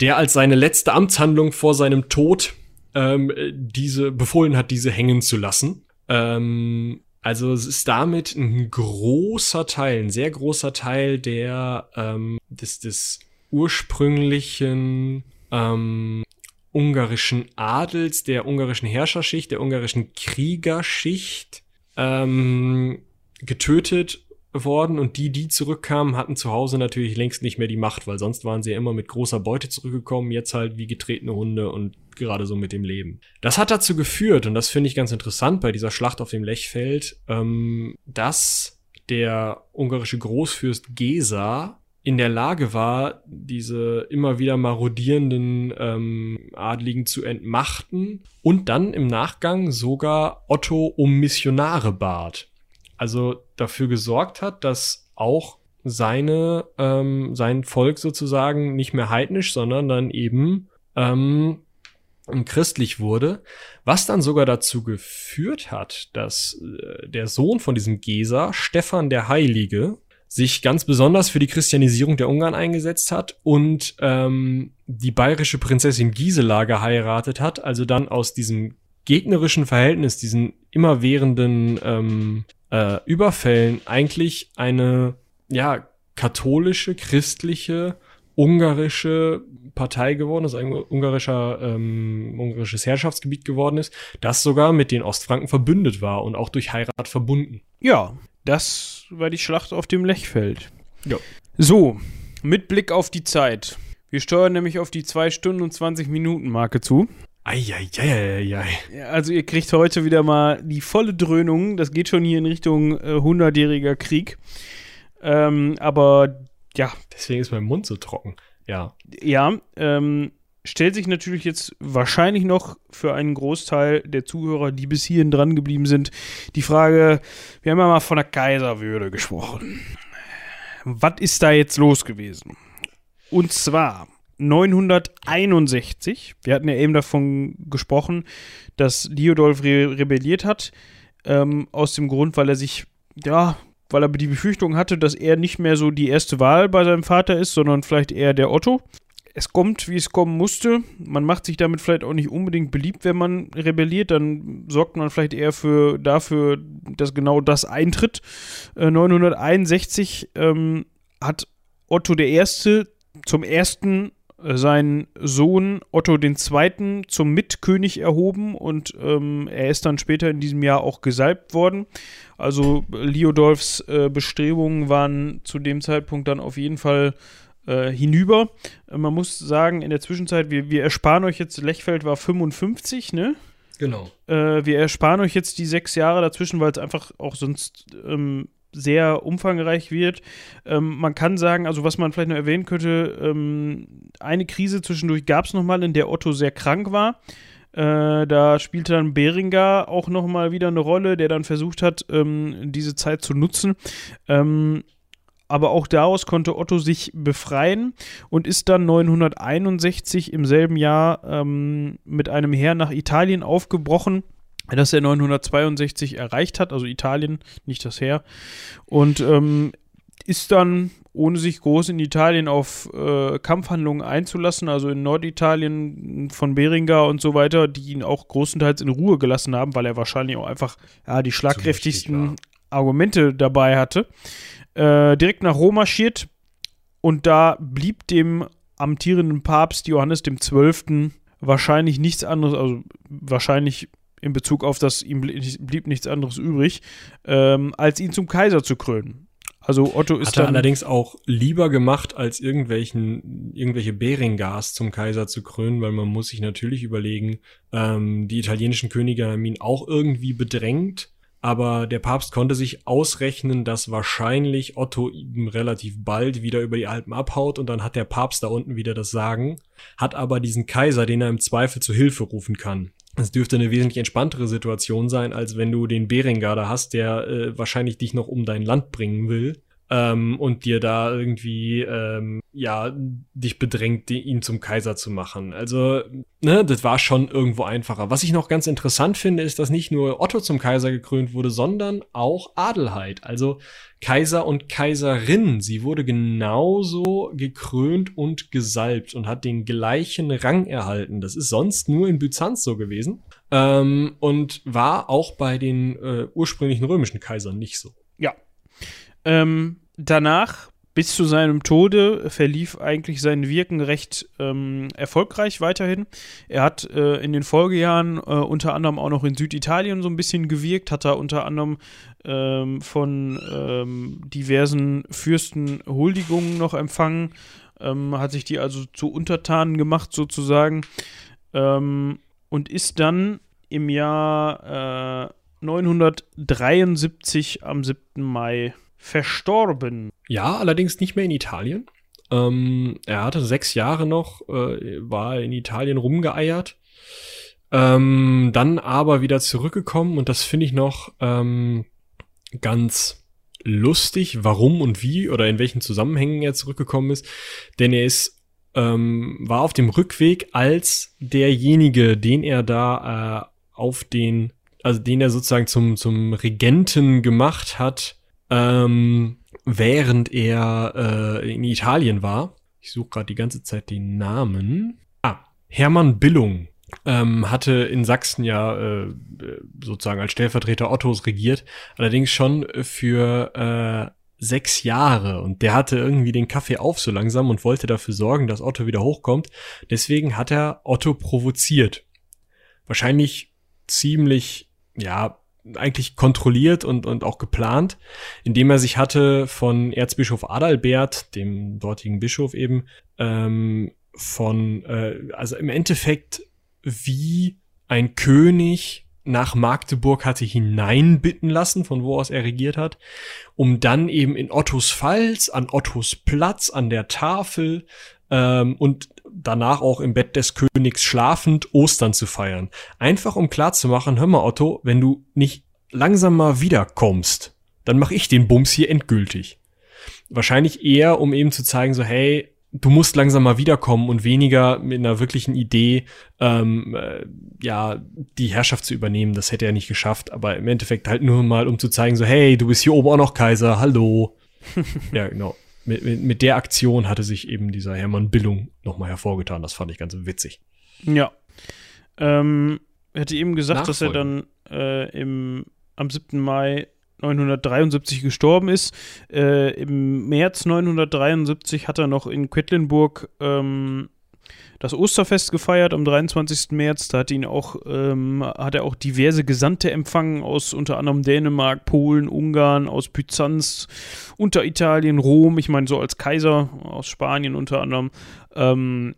der als seine letzte Amtshandlung vor seinem Tod ähm, diese befohlen hat, diese hängen zu lassen. Ähm, also es ist damit ein großer Teil, ein sehr großer Teil der ähm, des, des ursprünglichen ähm, ungarischen Adels, der ungarischen Herrscherschicht, der ungarischen Kriegerschicht ähm, getötet worden und die, die zurückkamen, hatten zu Hause natürlich längst nicht mehr die Macht, weil sonst waren sie ja immer mit großer Beute zurückgekommen, jetzt halt wie getretene Hunde und gerade so mit dem Leben. Das hat dazu geführt, und das finde ich ganz interessant bei dieser Schlacht auf dem Lechfeld, ähm, dass der ungarische Großfürst Gesa in der Lage war, diese immer wieder marodierenden ähm, Adligen zu entmachten und dann im Nachgang sogar Otto um Missionare bat. Also dafür gesorgt hat, dass auch seine, ähm, sein Volk sozusagen nicht mehr heidnisch, sondern dann eben ähm, christlich wurde, was dann sogar dazu geführt hat, dass äh, der Sohn von diesem Gesa, Stefan der Heilige, sich ganz besonders für die Christianisierung der Ungarn eingesetzt hat und ähm, die bayerische Prinzessin Gisela geheiratet hat, also dann aus diesem gegnerischen Verhältnis, diesen immerwährenden ähm, äh, Überfällen eigentlich eine, ja, katholische, christliche, ungarische Partei geworden ist, ein ungarischer, ähm, ungarisches Herrschaftsgebiet geworden ist, das sogar mit den Ostfranken verbündet war und auch durch Heirat verbunden. Ja, das war die Schlacht auf dem Lechfeld. Ja. So, mit Blick auf die Zeit. Wir steuern nämlich auf die 2 Stunden und 20 Minuten Marke zu. Eieieiei. Also ihr kriegt heute wieder mal die volle Dröhnung. Das geht schon hier in Richtung äh, 100-jähriger Krieg. Ähm, aber ja. Deswegen ist mein Mund so trocken. Ja. Ja, ähm, stellt sich natürlich jetzt wahrscheinlich noch für einen Großteil der Zuhörer, die bis hierhin dran geblieben sind, die Frage, wir haben ja mal von der Kaiserwürde gesprochen. Was ist da jetzt los gewesen? Und zwar 961, wir hatten ja eben davon gesprochen, dass Liudolf re rebelliert hat, ähm, aus dem Grund, weil er sich, ja, weil er die Befürchtung hatte, dass er nicht mehr so die erste Wahl bei seinem Vater ist, sondern vielleicht eher der Otto. Es kommt, wie es kommen musste. Man macht sich damit vielleicht auch nicht unbedingt beliebt, wenn man rebelliert. Dann sorgt man vielleicht eher für, dafür, dass genau das eintritt. Äh, 961 ähm, hat Otto I. zum ersten seinen Sohn Otto II. zum Mitkönig erhoben und ähm, er ist dann später in diesem Jahr auch gesalbt worden. Also Liodolfs äh, Bestrebungen waren zu dem Zeitpunkt dann auf jeden Fall äh, hinüber. Äh, man muss sagen, in der Zwischenzeit, wir, wir ersparen euch jetzt, Lechfeld war 55, ne? Genau. Äh, wir ersparen euch jetzt die sechs Jahre dazwischen, weil es einfach auch sonst ähm, sehr umfangreich wird. Ähm, man kann sagen, also was man vielleicht noch erwähnen könnte, ähm, eine Krise zwischendurch gab es nochmal, in der Otto sehr krank war. Äh, da spielte dann Beringer auch nochmal wieder eine Rolle, der dann versucht hat, ähm, diese Zeit zu nutzen. Aber auch daraus konnte Otto sich befreien und ist dann 961 im selben Jahr ähm, mit einem Heer nach Italien aufgebrochen das er 962 erreicht hat, also Italien, nicht das Heer. Und ähm, ist dann, ohne sich groß in Italien auf äh, Kampfhandlungen einzulassen, also in Norditalien von Beringer und so weiter, die ihn auch großenteils in Ruhe gelassen haben, weil er wahrscheinlich auch einfach ja, die schlagkräftigsten Argumente dabei hatte, äh, direkt nach Rom marschiert und da blieb dem amtierenden Papst Johannes dem Zwölften wahrscheinlich nichts anderes, also wahrscheinlich in Bezug auf das, ihm blieb nichts anderes übrig, ähm, als ihn zum Kaiser zu krönen. Also Otto ist Hat er allerdings auch lieber gemacht, als irgendwelchen, irgendwelche Berengars zum Kaiser zu krönen, weil man muss sich natürlich überlegen, ähm, die italienischen Könige haben ihn auch irgendwie bedrängt, aber der Papst konnte sich ausrechnen, dass wahrscheinlich Otto ihm relativ bald wieder über die Alpen abhaut und dann hat der Papst da unten wieder das Sagen, hat aber diesen Kaiser, den er im Zweifel zu Hilfe rufen kann. Es dürfte eine wesentlich entspanntere Situation sein, als wenn du den Berengar da hast, der äh, wahrscheinlich dich noch um dein Land bringen will. Ähm, und dir da irgendwie ähm, ja dich bedrängt, ihn zum Kaiser zu machen. Also ne, das war schon irgendwo einfacher. Was ich noch ganz interessant finde, ist, dass nicht nur Otto zum Kaiser gekrönt wurde, sondern auch Adelheid, also Kaiser und Kaiserin. Sie wurde genauso gekrönt und gesalbt und hat den gleichen Rang erhalten. Das ist sonst nur in Byzanz so gewesen ähm, und war auch bei den äh, ursprünglichen römischen Kaisern nicht so. Ja. Ähm, danach, bis zu seinem Tode, verlief eigentlich sein Wirken recht ähm, erfolgreich weiterhin. Er hat äh, in den Folgejahren äh, unter anderem auch noch in Süditalien so ein bisschen gewirkt, hat da unter anderem ähm, von ähm, diversen Fürsten Huldigungen noch empfangen, ähm, hat sich die also zu Untertanen gemacht sozusagen ähm, und ist dann im Jahr äh, 973 am 7. Mai verstorben. Ja, allerdings nicht mehr in Italien. Ähm, er hatte sechs Jahre noch, äh, war in Italien rumgeeiert. Ähm, dann aber wieder zurückgekommen und das finde ich noch ähm, ganz lustig, warum und wie oder in welchen Zusammenhängen er zurückgekommen ist. Denn er ist ähm, war auf dem Rückweg als derjenige, den er da äh, auf den, also den er sozusagen zum zum Regenten gemacht hat ähm, während er äh, in Italien war. Ich suche gerade die ganze Zeit den Namen. Ah, Hermann Billung ähm, hatte in Sachsen ja äh, sozusagen als Stellvertreter Ottos regiert, allerdings schon für äh, sechs Jahre und der hatte irgendwie den Kaffee auf so langsam und wollte dafür sorgen, dass Otto wieder hochkommt. Deswegen hat er Otto provoziert. Wahrscheinlich ziemlich, ja, eigentlich kontrolliert und, und auch geplant, indem er sich hatte von Erzbischof Adalbert, dem dortigen Bischof eben, ähm, von, äh, also im Endeffekt wie ein König nach Magdeburg hatte hineinbitten lassen, von wo aus er regiert hat, um dann eben in Ottos Pfalz, an Ottos Platz, an der Tafel ähm, und danach auch im Bett des Königs schlafend Ostern zu feiern. Einfach um klarzumachen, hör mal Otto, wenn du nicht langsam mal wiederkommst, dann mache ich den Bums hier endgültig. Wahrscheinlich eher, um eben zu zeigen, so hey, du musst langsam mal wiederkommen und weniger mit einer wirklichen Idee, ähm, äh, ja, die Herrschaft zu übernehmen. Das hätte er nicht geschafft, aber im Endeffekt halt nur mal, um zu zeigen, so hey, du bist hier oben auch noch Kaiser, hallo. ja, genau mit, mit, mit der Aktion hatte sich eben dieser Hermann Billung nochmal hervorgetan. Das fand ich ganz witzig. Ja. Ähm, er hatte eben gesagt, dass er dann äh, im, am 7. Mai 973 gestorben ist. Äh, Im März 973 hat er noch in Quedlinburg ähm, das Osterfest gefeiert am 23. März. Da hat ihn auch, ähm, hat er auch diverse Gesandte empfangen aus unter anderem Dänemark, Polen, Ungarn, aus Byzanz, Unteritalien, Rom. Ich meine, so als Kaiser aus Spanien unter anderem. Ähm,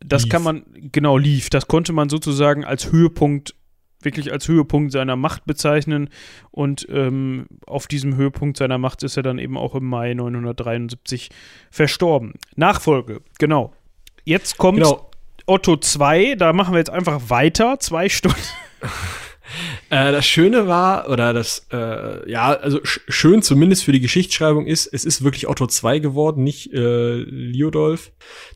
das lief. kann man, genau, lief. Das konnte man sozusagen als Höhepunkt wirklich als Höhepunkt seiner Macht bezeichnen. Und ähm, auf diesem Höhepunkt seiner Macht ist er dann eben auch im Mai 973 verstorben. Nachfolge, genau. Jetzt kommt genau. Otto 2, da machen wir jetzt einfach weiter, zwei Stunden. Äh, das Schöne war, oder das, äh, ja, also sch schön zumindest für die Geschichtsschreibung ist, es ist wirklich Otto 2 geworden, nicht äh, Liudolf.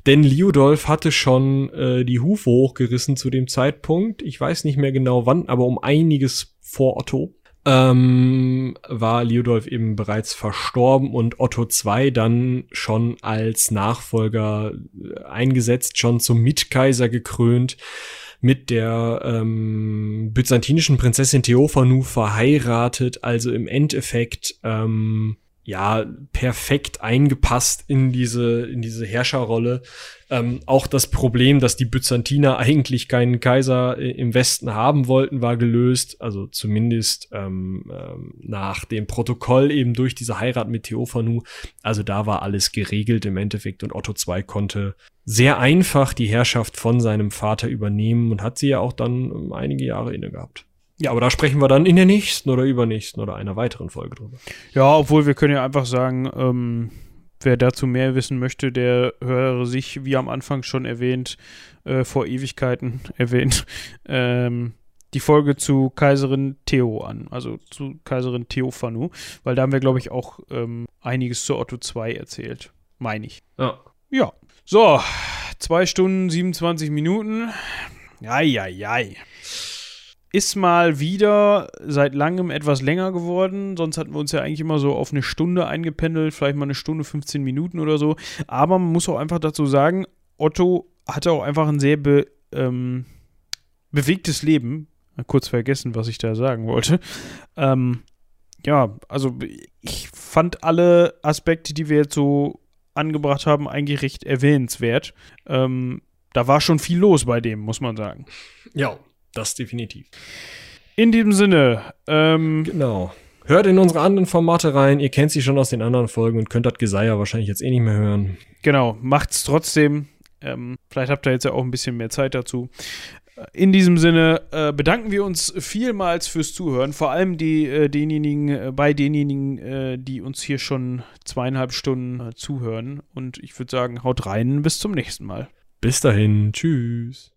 Denn Liudolf hatte schon äh, die Hufe hochgerissen zu dem Zeitpunkt. Ich weiß nicht mehr genau wann, aber um einiges vor Otto ähm, war Liudolf eben bereits verstorben und Otto II dann schon als Nachfolger äh, eingesetzt, schon zum Mitkaiser gekrönt, mit der ähm, byzantinischen Prinzessin Theophanu verheiratet, also im Endeffekt ähm, ja perfekt eingepasst in diese in diese Herrscherrolle. Ähm, auch das Problem, dass die Byzantiner eigentlich keinen Kaiser im Westen haben wollten, war gelöst. Also zumindest ähm, ähm, nach dem Protokoll eben durch diese Heirat mit Theophanu. Also da war alles geregelt im Endeffekt und Otto II konnte sehr einfach die Herrschaft von seinem Vater übernehmen und hat sie ja auch dann ähm, einige Jahre inne gehabt. Ja, aber da sprechen wir dann in der nächsten oder übernächsten oder einer weiteren Folge drüber. Ja, obwohl wir können ja einfach sagen, ähm, wer dazu mehr wissen möchte, der höre sich, wie am Anfang schon erwähnt, äh, vor Ewigkeiten erwähnt, ähm, die Folge zu Kaiserin Theo an, also zu Kaiserin Theophanu, weil da haben wir, glaube ich, auch ähm, einiges zu Otto II erzählt. Meine ich. Ja. Ja. So, zwei Stunden 27 Minuten. Eieiei. Ist mal wieder seit langem etwas länger geworden. Sonst hatten wir uns ja eigentlich immer so auf eine Stunde eingependelt, vielleicht mal eine Stunde, 15 Minuten oder so. Aber man muss auch einfach dazu sagen, Otto hatte auch einfach ein sehr be, ähm, bewegtes Leben. Kurz vergessen, was ich da sagen wollte. Ähm, ja, also ich fand alle Aspekte, die wir jetzt so angebracht haben, eigentlich recht erwähnenswert. Ähm, da war schon viel los bei dem, muss man sagen. Ja, das definitiv. In diesem Sinne, ähm, Genau. Hört in unsere anderen Formate rein. Ihr kennt sie schon aus den anderen Folgen und könnt das Geseier wahrscheinlich jetzt eh nicht mehr hören. genau, macht's trotzdem. Ähm, vielleicht habt ihr jetzt ja auch ein bisschen mehr Zeit dazu. In diesem Sinne äh, bedanken wir uns vielmals fürs Zuhören, vor allem die, äh, denjenigen, äh, bei denjenigen, äh, die uns hier schon zweieinhalb Stunden äh, zuhören. Und ich würde sagen, haut rein, bis zum nächsten Mal. Bis dahin. Tschüss.